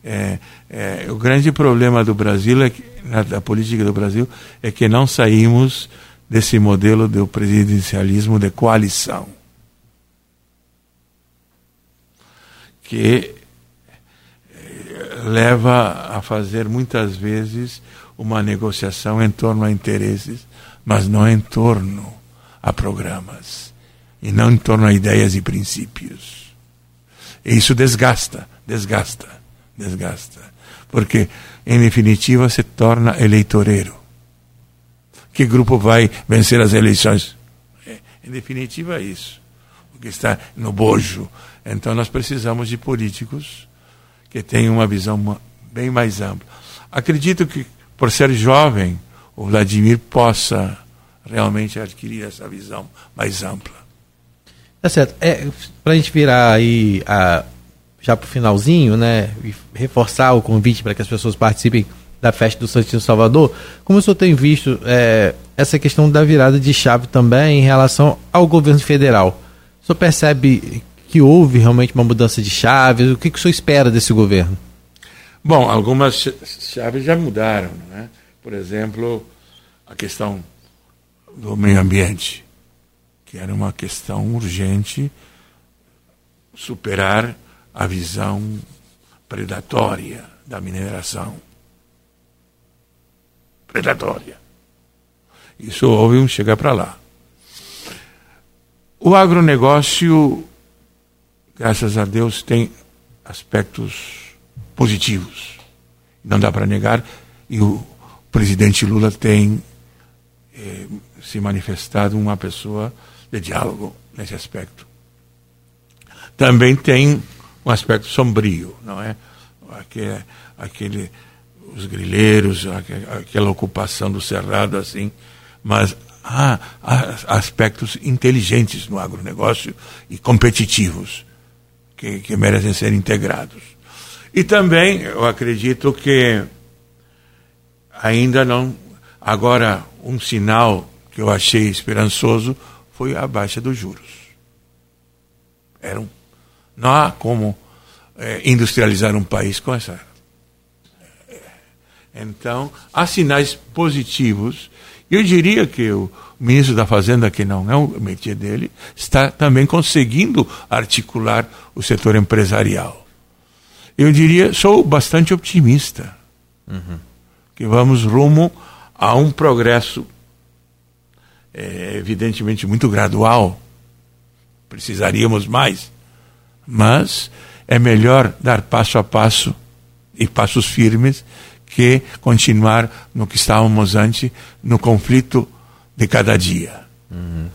É, é, o grande problema do Brasil, é que, na, da política do Brasil, é que não saímos desse modelo do presidencialismo de coalição. Que eh, leva a fazer muitas vezes uma negociação em torno a interesses, mas não em torno a programas, e não em torno a ideias e princípios. E isso desgasta, desgasta, desgasta. Porque, em definitiva, se torna eleitoreiro. Que grupo vai vencer as eleições? É, em definitiva, é isso. O que está no bojo. Então, nós precisamos de políticos que tenham uma visão bem mais ampla. Acredito que, por ser jovem, o Vladimir possa realmente adquirir essa visão mais ampla. Tá certo. É, para a gente virar aí a, já para o finalzinho, né, e reforçar o convite para que as pessoas participem da festa do Santíssimo Salvador, como o senhor tem visto é, essa questão da virada de chave também em relação ao governo federal? O senhor percebe que houve realmente uma mudança de chaves? O que, que o senhor espera desse governo? Bom, algumas chaves já mudaram. Né? Por exemplo, a questão do meio ambiente, que era uma questão urgente superar a visão predatória da mineração. Predatória. Isso um chegar para lá. O agronegócio, graças a Deus, tem aspectos positivos. Não dá para negar. E o presidente Lula tem eh, se manifestado uma pessoa de diálogo nesse aspecto. Também tem um aspecto sombrio, não é? Aquele, aquele os grileiros, aquela ocupação do cerrado assim, mas há, há aspectos inteligentes no agronegócio e competitivos que, que merecem ser integrados. E também eu acredito que ainda não. Agora, um sinal que eu achei esperançoso foi a baixa dos juros. Era um, não há como é, industrializar um país com essa. Então, há sinais positivos. Eu diria que o ministro da Fazenda, que não é o métier dele, está também conseguindo articular o setor empresarial. Eu diria, sou bastante otimista, uhum. que vamos rumo a um progresso, é, evidentemente, muito gradual. Precisaríamos mais, mas é melhor dar passo a passo e passos firmes que continuar no que estávamos antes, no conflito de cada dia. Uhum,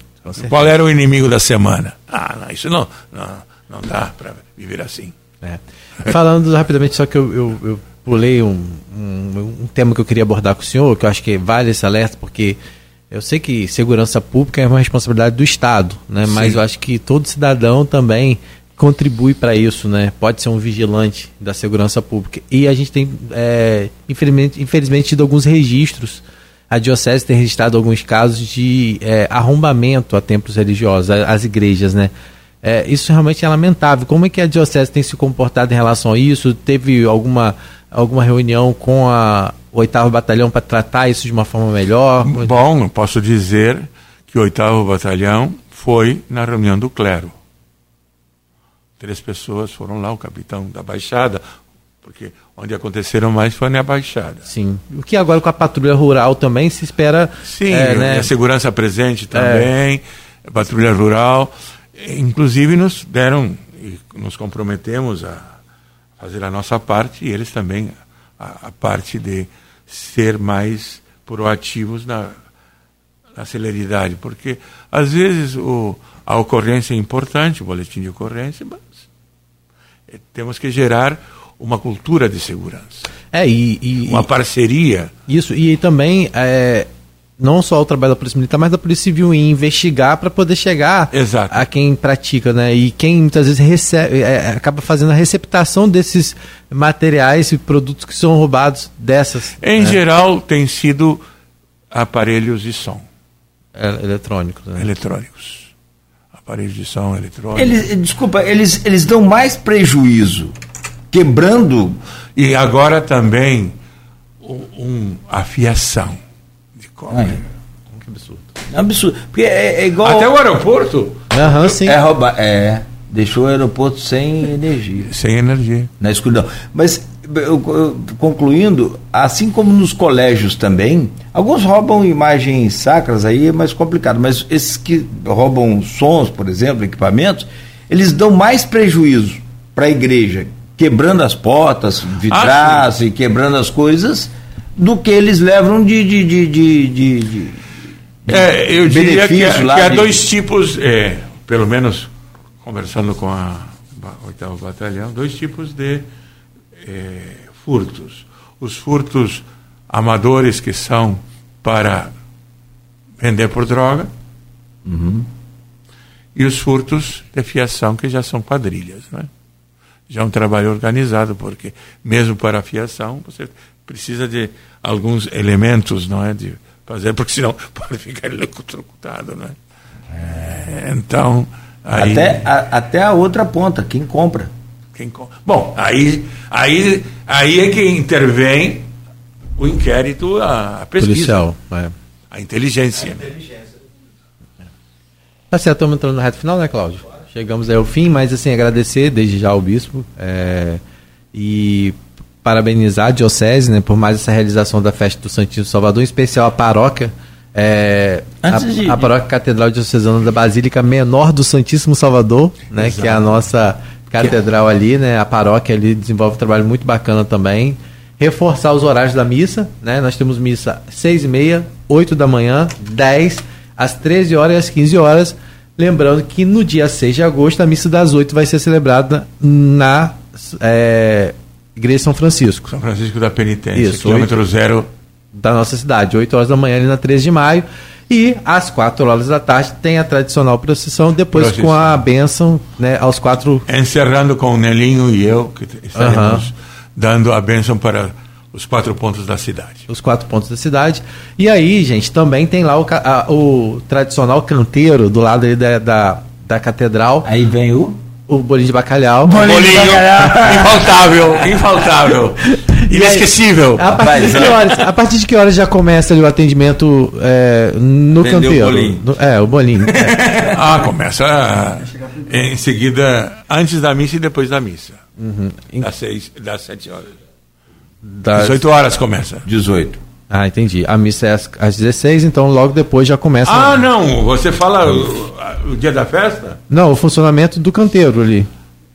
Qual era o inimigo da semana? Ah, não, isso não, não, não dá para viver assim. É. Falando rapidamente, só que eu, eu, eu pulei um, um, um, tema que eu queria abordar com o senhor, que eu acho que vale esse alerta, porque eu sei que segurança pública é uma responsabilidade do Estado, né? mas eu acho que todo cidadão também contribui para isso, né? Pode ser um vigilante da segurança pública. E a gente tem, é, infelizmente, infelizmente, tido alguns registros. A Diocese tem registrado alguns casos de é, arrombamento a templos religiosos, às igrejas, né? É, isso realmente é lamentável. Como é que a Diocese tem se comportado em relação a isso? Teve alguma, alguma reunião com a, o 8 Batalhão para tratar isso de uma forma melhor? Bom, posso dizer que o 8 Batalhão foi na reunião do clero Três pessoas foram lá, o capitão da Baixada, porque onde aconteceram mais foi na Baixada. Sim. O que agora com a patrulha rural também se espera. Sim, é, né? a segurança presente também, é. patrulha rural. Inclusive nos deram e nos comprometemos a fazer a nossa parte e eles também a, a parte de ser mais proativos na, na celeridade, porque às vezes o, a ocorrência é importante, o boletim de ocorrência, mas temos que gerar uma cultura de segurança. É, e, e uma parceria. Isso, e também é, não só o trabalho da Polícia Militar, mas da Polícia Civil em investigar para poder chegar Exato. a quem pratica, né? E quem muitas vezes recebe, é, acaba fazendo a receptação desses materiais e produtos que são roubados dessas. Em né? geral, tem sido aparelhos de som É, eletrônicos. Né? eletrônicos. Aparelhos de som eletrônicos. Eles, desculpa, eles, eles dão mais prejuízo quebrando. E agora também um, um- a fiação de cobre. Ai, Que absurdo. é um absurdo. Porque é, é igual. Até o aeroporto Aham, sim. É roubar. É. Deixou o aeroporto sem energia. sem energia. na escuridão. Mas, concluindo, assim como nos colégios também, alguns roubam imagens sacras, aí é mais complicado, mas esses que roubam sons, por exemplo, equipamentos, eles dão mais prejuízo para a igreja, quebrando as portas, vitraço e quebrando as coisas, do que eles levam de. de, de, de, de- de- É, eu diria que, benefício lá que há de- dois tipos, é, pelo menos conversando com a oitavo batalhão, dois tipos de é, furtos. Os furtos amadores que são para vender por droga e os furtos de fiação que já são quadrilhas, né? Já é um trabalho organizado porque mesmo para a fiação você precisa de alguns elementos, não é, de fazer porque senão pode ficar eletrocutado, não é? É, Então aí Até, a, até a outra ponta, quem compra. Quem Bom, aí, aí, aí é que intervém o inquérito, a, a pesquisa, Policial. É. a inteligência. Tá certo, estamos entrando na reta final, né, Cláudio? Chegamos aí ao fim, mas assim, agradecer desde já ao bispo é, e parabenizar a Diocese né, por mais essa realização da festa do Santíssimo Salvador, em especial a paróquia. é, a, de- a paróquia Catedral Diocesana da Basílica Menor do Santíssimo Salvador, né, que é a nossa catedral ali, né, a paróquia ali desenvolve um trabalho muito bacana também. Reforçar os horários da missa, né? Nós temos missa 6 e meia, 8 da manhã, 10, às 13 horas e às 15 horas. Lembrando que no dia 6 de agosto, a missa das 8 vai ser celebrada na é, Igreja São Francisco, São Francisco da Penitência, Isso, quilômetro zero. da nossa cidade, 8 horas da manhã, ali na 13 de maio. E às 4 horas da tarde tem a tradicional procissão, depois Procissão. com a bênção né, aos quatro. Encerrando com o Nelinho e eu, que estaremos dando a bênção para os quatro pontos da cidade. os quatro pontos da cidade. E aí, gente, também tem lá o, a- o tradicional canteiro do lado ali da, da, da catedral, Aí vem o. o bolinho de bacalhau. Bolinho, infaltável, infaltável, inesquecível. A partir, de que Rapaz, horas, a partir de que horas já começa ali o atendimento é, no o canteiro? bolinho. No- é, o bolinho. É. Ah, começa em seguida, antes da missa e depois da missa. Das, seis, das sete horas. Das- 18 horas começa. 18. Ah, entendi. A missa é às, às 16, então logo depois já começa. Ah, não, você fala o, o dia da festa? Não, o funcionamento do canteiro ali.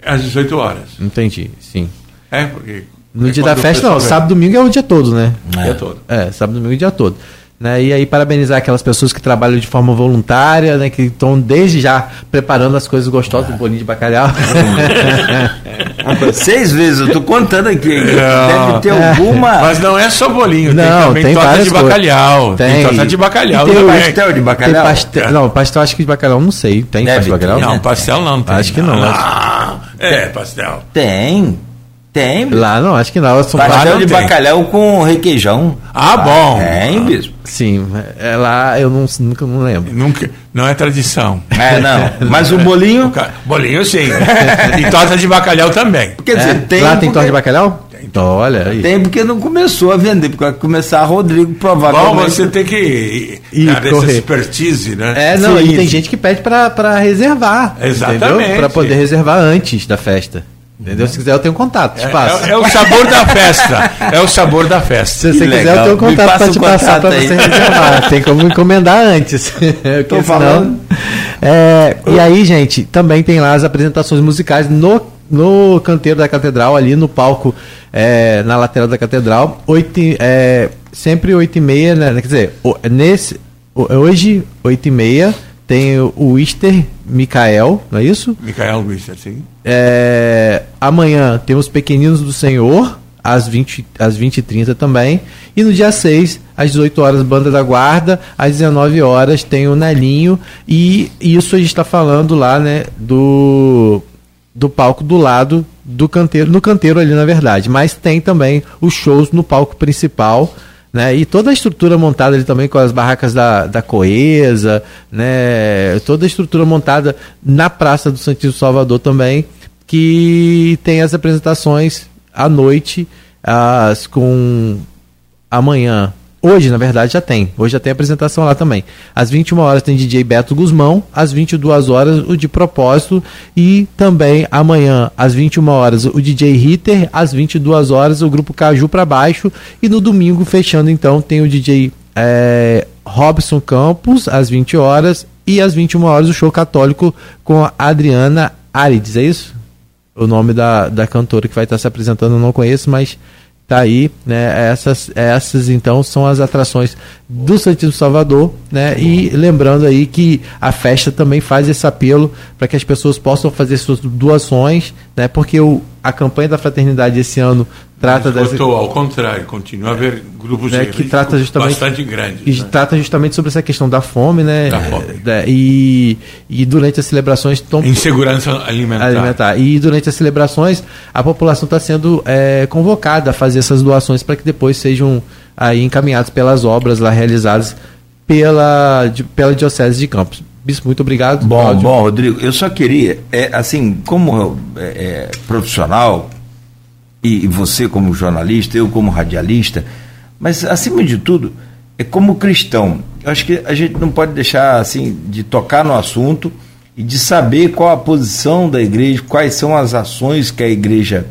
Às 18 horas. Entendi, sim. É, porque. No é dia da festa, não. vem. Sábado e domingo é o dia todo, né? O dia todo. É, sábado e domingo o dia todo. Né? E aí, parabenizar aquelas pessoas que trabalham de forma voluntária, né? Que estão desde já preparando as coisas gostosas do bolinho de bacalhau. Seis vezes, eu tô contando aqui. Não. Deve ter alguma. Mas não é só bolinho, Não, tem também tem torta de bacalhau. Tem. Tem. torta de bacalhau E tem também. pastel de Tem bacalhau? pastel. Não, pastel acho que de bacalhau não sei. Tem Deve pastel de bacalhau? Não, pastel não tem. Acho que não, Ah, é, pastel. Tem. Tem. Lá não, acho que não. São Pastel de tem. bacalhau com requeijão. Ah, bom. Tem, bispo. Sim, é lá eu não, nunca não lembro. Nunca, não é tradição. É, não. Mas o bolinho. Ca- Bolinho sim. e torta de bacalhau também. Quer dizer, É? tem. lá tem porque- torta de bacalhau? Então, olha aí. Tem porque não começou a vender, porque vai começar Rodrigo Bom, provavelmente. você tem que dar essa correr. expertise, né? É, não, Sim, e tem gente que pede pra, pra reservar. Exatamente. Para poder reservar antes da festa. Entendeu? Se quiser, eu tenho contato, te passo. É, é o sabor da festa. É o sabor da festa. Se você Que quiser, legal. eu tenho contato o te passar aí. você reservar. Tem como encomendar antes. Senão- falando. É, e aí, gente, também tem lá as apresentações musicais no, no canteiro da catedral, ali no palco, é, na lateral da catedral. Oito, é, sempre 8 e meia, né? Quer dizer, nesse, hoje, 8 e meia, tem o, Easter Micael, não é isso? Micael Wisser, sim. É, amanhã temos Pequeninos do Senhor, às 20, às 20 e 30 também. E no dia 6, às 18 horas, Banda da Guarda, às 19 horas tem o Nelinho. E isso a gente está falando lá, né, do, do palco do lado do canteiro, no canteiro ali, na verdade. Mas tem também os shows no palco principal. Né? E toda a estrutura montada ali também com as barracas da, da Coesa, né? toda a estrutura montada na Praça do Santíssimo Salvador também, que tem as apresentações à noite, as, com amanhã. Hoje, na verdade, já tem. Hoje já tem apresentação lá também. Às 21 horas tem DJ Beto Guzmão, às 22 horas o de propósito e também amanhã às 21 horas o DJ Ritter, às 22 horas o grupo Caju para baixo e no domingo fechando então tem o DJ é, Robson Campos às 20 horas e às 21 horas o show católico com a Adriana Arides, é isso? O nome da, da cantora que vai estar se apresentando eu não conheço, mas tá aí, né? Essas, essas então são as atrações do Santíssimo Salvador, né? E lembrando aí que a festa também faz esse apelo para que as pessoas possam fazer suas doações, né? Porque o, a campanha da fraternidade esse ano trata dessa ao contrário, continua a haver grupos né, que trata justamente bastante grandes, que né? trata justamente sobre essa questão da fome, né? Da fome. É, e, e durante as celebrações tom, insegurança alimentar. alimentar. E durante as celebrações a população está sendo é, convocada a fazer essas doações para que depois sejam aí encaminhados pelas obras lá realizadas pela, de, pela Diocese de Campos. Bispo, muito obrigado. Bom, Cláudio. bom, Rodrigo, eu só queria, é, assim, como é, é, profissional, e, e você como jornalista, eu como radialista, mas acima de tudo, é como cristão. Eu acho que a gente não pode deixar assim de tocar no assunto e de saber qual a posição da igreja, quais são as ações que a igreja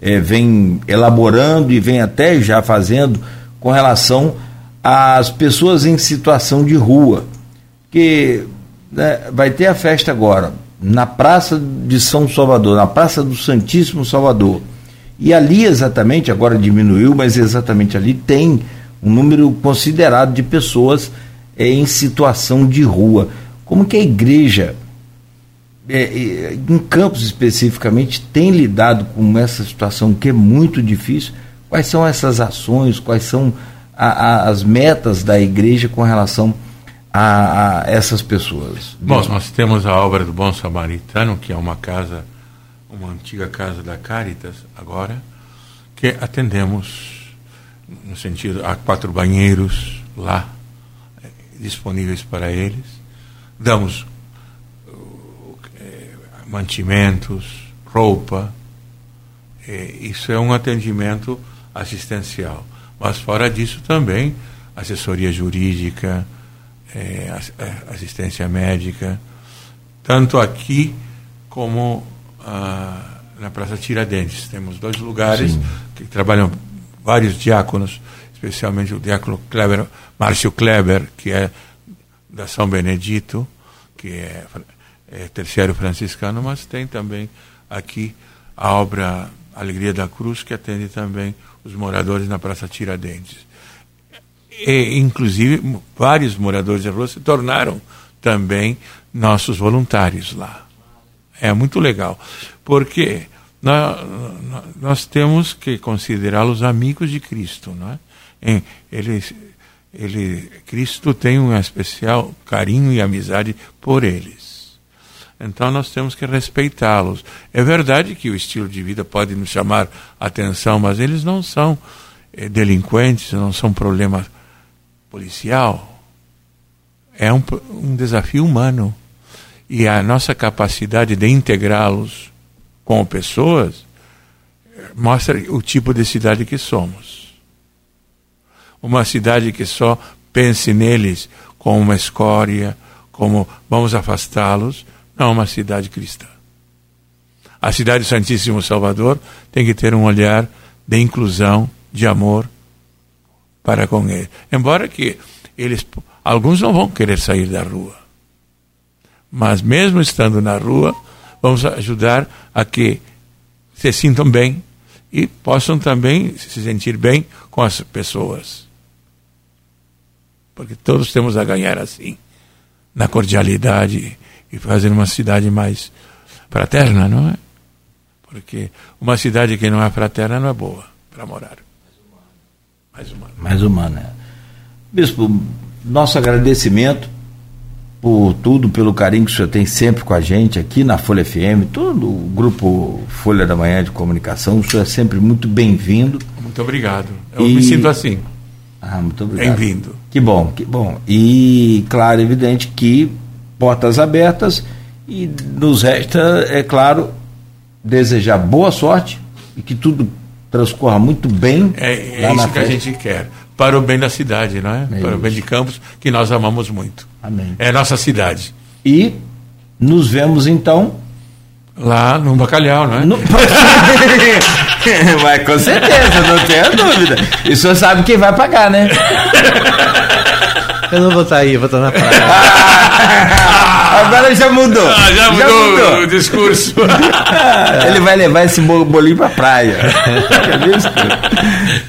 é, vem elaborando e vem até já fazendo com relação às pessoas em situação de rua. Que né, vai ter a festa agora na Praça de São Salvador, na Praça do Santíssimo Salvador. E ali exatamente, agora diminuiu, mas exatamente ali tem um número considerado de pessoas é, em situação de rua. Como que a igreja, é, é, em Campos especificamente, tem lidado com essa situação que é muito difícil? Quais são essas ações, quais são a, a, as metas da igreja com relação a a, a essas pessoas? Bom, nós temos a obra do Bom Samaritano, que é uma casa, uma antiga casa da Caritas, agora, que atendemos no sentido há quatro banheiros lá disponíveis para eles, damos eh, mantimentos, roupa, eh, isso é um atendimento assistencial. Mas fora disso também assessoria jurídica, é, é, assistência médica, tanto aqui como ah, na Praça Tiradentes. Temos dois lugares Sim. que trabalham vários diáconos, especialmente o diácono Kleber, Márcio Kleber, que é da São Benedito, que é, é terceiro franciscano, mas tem também aqui a obra Alegria da Cruz, que atende também os moradores na Praça Tiradentes e, inclusive, vários moradores da rua se tornaram também nossos voluntários lá. É muito legal, porque nós, nós temos que considerá-los amigos de Cristo. Não é? Ele, ele, Cristo tem um especial carinho e amizade por eles. Então nós temos que respeitá-los. É verdade que o estilo de vida pode nos chamar atenção, mas eles não são eh, delinquentes, não são problemas policial é um, um desafio humano. E a nossa capacidade de integrá-los com pessoas mostra o tipo de cidade que somos. Uma cidade que só pense neles como uma escória, como vamos afastá-los, não é uma cidade cristã. A cidade do Santíssimo Salvador tem que ter um olhar de inclusão, de amor, para com ele. Embora que eles, alguns não vão querer sair da rua. Mas mesmo estando na rua, vamos ajudar a que se sintam bem e possam também se sentir bem com as pessoas. Porque todos temos a ganhar assim, na cordialidade e fazer uma cidade mais fraterna, não é? Porque uma cidade que não é fraterna não é boa para morar. Mais humano. Mais humano, é. Bispo, nosso agradecimento por tudo, pelo carinho que o senhor tem sempre com a gente aqui na Folha FM, todo o grupo Folha da Manhã de Comunicação, o senhor é sempre muito bem-vindo. Muito obrigado. Eu e... me sinto assim. Ah, muito obrigado. Bem-vindo. Que bom, que bom. E, claro, evidente que portas abertas e nos resta, é claro, desejar boa sorte e que tudo transcorra muito bem. É, é isso que a gente quer. Para o bem da cidade, não é? é para isso. o bem de Campos, que nós amamos muito. Amém. É a nossa cidade. E nos vemos então. Lá no Bacalhau, não é? No... Mas com certeza, não tenha dúvida. E o senhor sabe quem vai pagar, né? Eu não vou estar aí, vou estar na praia. Agora já mudou. Ah, já, mudou já, mudou o discurso. Ele vai levar esse bolinho pra praia.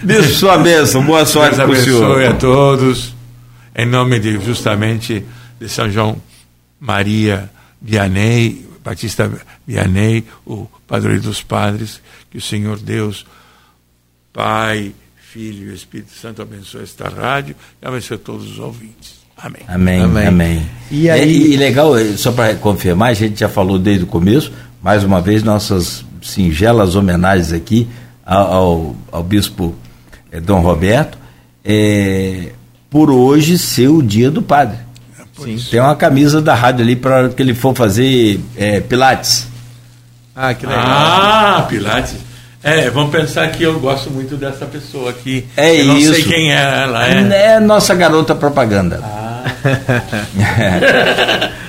Bispo, sua bênção, boa sorte para o senhor. abençoe a todos, em nome de justamente de São João Maria Vianney, Batista Vianney, o padroeiro dos padres, que o Senhor Deus, Pai, Filho e Espírito Santo abençoe esta rádio e abençoe todos os ouvintes. Amém. Amém. Amém. amém. E, aí... É, e, legal, eh, só para confirmar, a gente já falou desde o começo, mais uma vez, nossas singelas homenagens aqui ao, ao, ao bispo é, Dom Roberto, é, por hoje ser o dia do padre. É Tem uma camisa da rádio ali para que ele for fazer é, Pilates. Ah, que legal. Ah, Pilates. É, vamos pensar que eu gosto muito dessa pessoa aqui. É eu não isso. não sei quem é ela. É, é nossa garota propaganda. Ah.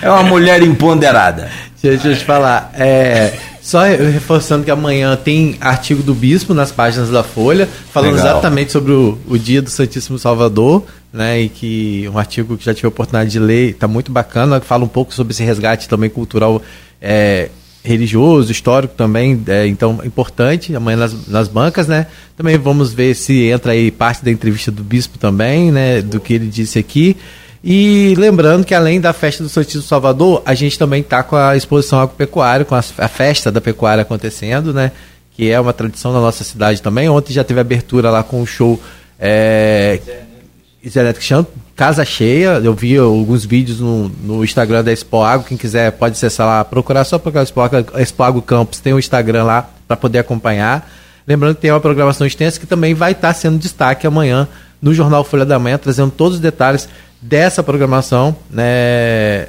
É uma mulher empoderada. Deixa eu te falar. É, só reforçando que amanhã tem artigo do Bispo nas páginas da Folha, falando Legal. exatamente sobre o, o dia do Santíssimo Salvador, né? E que um artigo que já tive a oportunidade de ler, está muito bacana, fala um pouco sobre esse resgate também cultural é, religioso, histórico também, é, então importante, amanhã nas, nas bancas, né? Também vamos ver se entra aí parte da entrevista do bispo também, né? Do que ele disse aqui. E lembrando que além da festa do Santíssimo Salvador, a gente também está com a exposição agropecuária, com a, festa da pecuária acontecendo, né? Que é uma tradição da nossa cidade também. Ontem já teve abertura lá com o show é, Champ, casa cheia. Eu vi alguns vídeos no, no Instagram da Expo Agro. Quem quiser pode acessar lá, procurar só procurar Expo Agro, Expo Agro Campos. Tem o Instagram lá para poder acompanhar. Lembrando que tem uma programação extensa que também vai estar tá sendo destaque amanhã no Jornal Folha da Manhã, trazendo todos os detalhes dessa programação, né?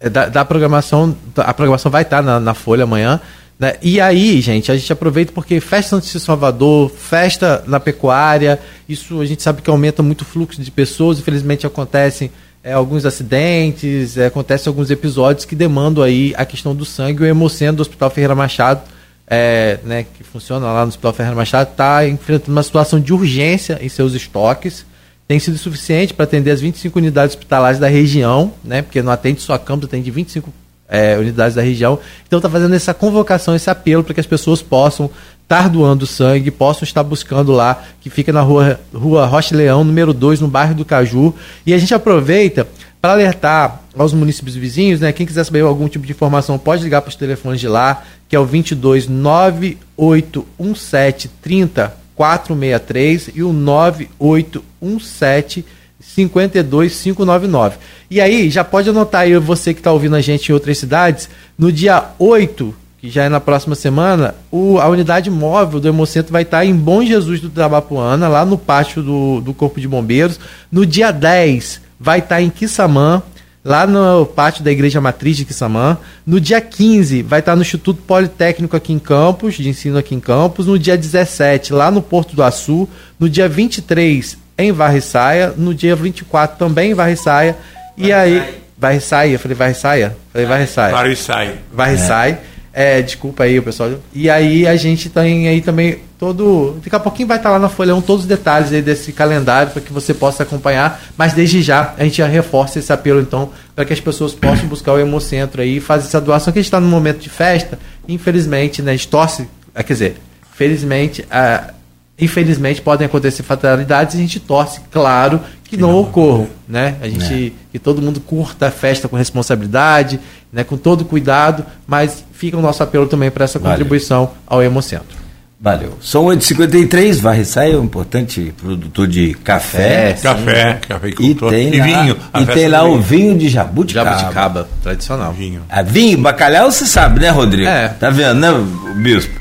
É, da, da programação, a programação vai estar na, na Folha amanhã. Né? E aí, gente, a gente aproveita porque festa no Salvador, festa na pecuária, isso a gente sabe que aumenta muito o fluxo de pessoas, infelizmente acontecem é, alguns acidentes, é, acontecem alguns episódios que demandam aí a questão do sangue. O Hemocentro do Hospital Ferreira Machado, é, né, que funciona lá no Hospital Ferreira Machado, está enfrentando uma situação de urgência em seus estoques. Tem sido suficiente para atender as 25 unidades hospitalares da região, né, porque não atende só Campos, atende 25 é, unidades da região. Então está fazendo essa convocação, esse apelo para que as pessoas possam estar doando sangue, possam estar buscando lá, que fica na rua, rua Rocha Leão, número 2, no bairro do Caju. E a gente aproveita para alertar aos municípios vizinhos, né? Quem quiser saber algum tipo de informação, pode ligar para os telefones de lá, que é o 22 9817 30 463 e o 9817 52599. E aí, já pode anotar aí você que está ouvindo a gente em outras cidades, no dia 8, que já é na próxima semana, o, a unidade móvel do Hemocentro vai estar tá em Bom Jesus do Trabapuana, lá no pátio do, do Corpo de Bombeiros. No dia 10, vai estar tá em Quissamã, lá no pátio da Igreja Matriz de Quissamã. No dia 15, vai estar no Instituto Politécnico aqui em Campos, de ensino aqui em Campos. No dia 17, lá no Porto do Açu. No dia 23, em Varriçaia, no dia 24 também em Varriçaia. E aí. Varriçaia, eu falei Varriçaia? Falei Varriçaia. Varriçaia. Varriçaia. É. desculpa aí, o pessoal. E aí a gente tem aí também todo. Daqui a pouquinho vai estar lá na Folha 1 todos os detalhes aí desse calendário para que você possa acompanhar. Mas desde já a gente já reforça esse apelo, então, para que as pessoas possam buscar o Hemocentro aí e fazer essa doação, que a gente está num momento de festa. Infelizmente, né? A gente torce. É, quer dizer, felizmente. A, infelizmente podem acontecer fatalidades e a gente torce, claro, que, que não, não ocorram, né? A gente é. que todo mundo curta a festa com responsabilidade, né, com todo cuidado, mas fica o nosso apelo também para essa contribuição ao Hemocentro. Valeu. São 8h53, Varriçai é um importante produtor de café. É, Café, café E tem e lá, vinho. e tem lá o vinho. de jabuticaba. Jabuticaba, tradicional. Vinho. Ah, vinho, bacalhau, você sabe, né, Rodrigo? É. Tá vendo, né, bispo?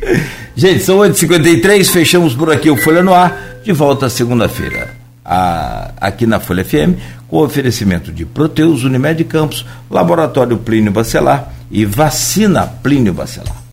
Gente, são 8h53, fechamos por aqui o Folha no Ar, de volta segunda-feira, aqui na Folha FM, com oferecimento de Proteus, Unimed Campos, Laboratório Plínio Bacelar e Vacina Plínio Bacelar.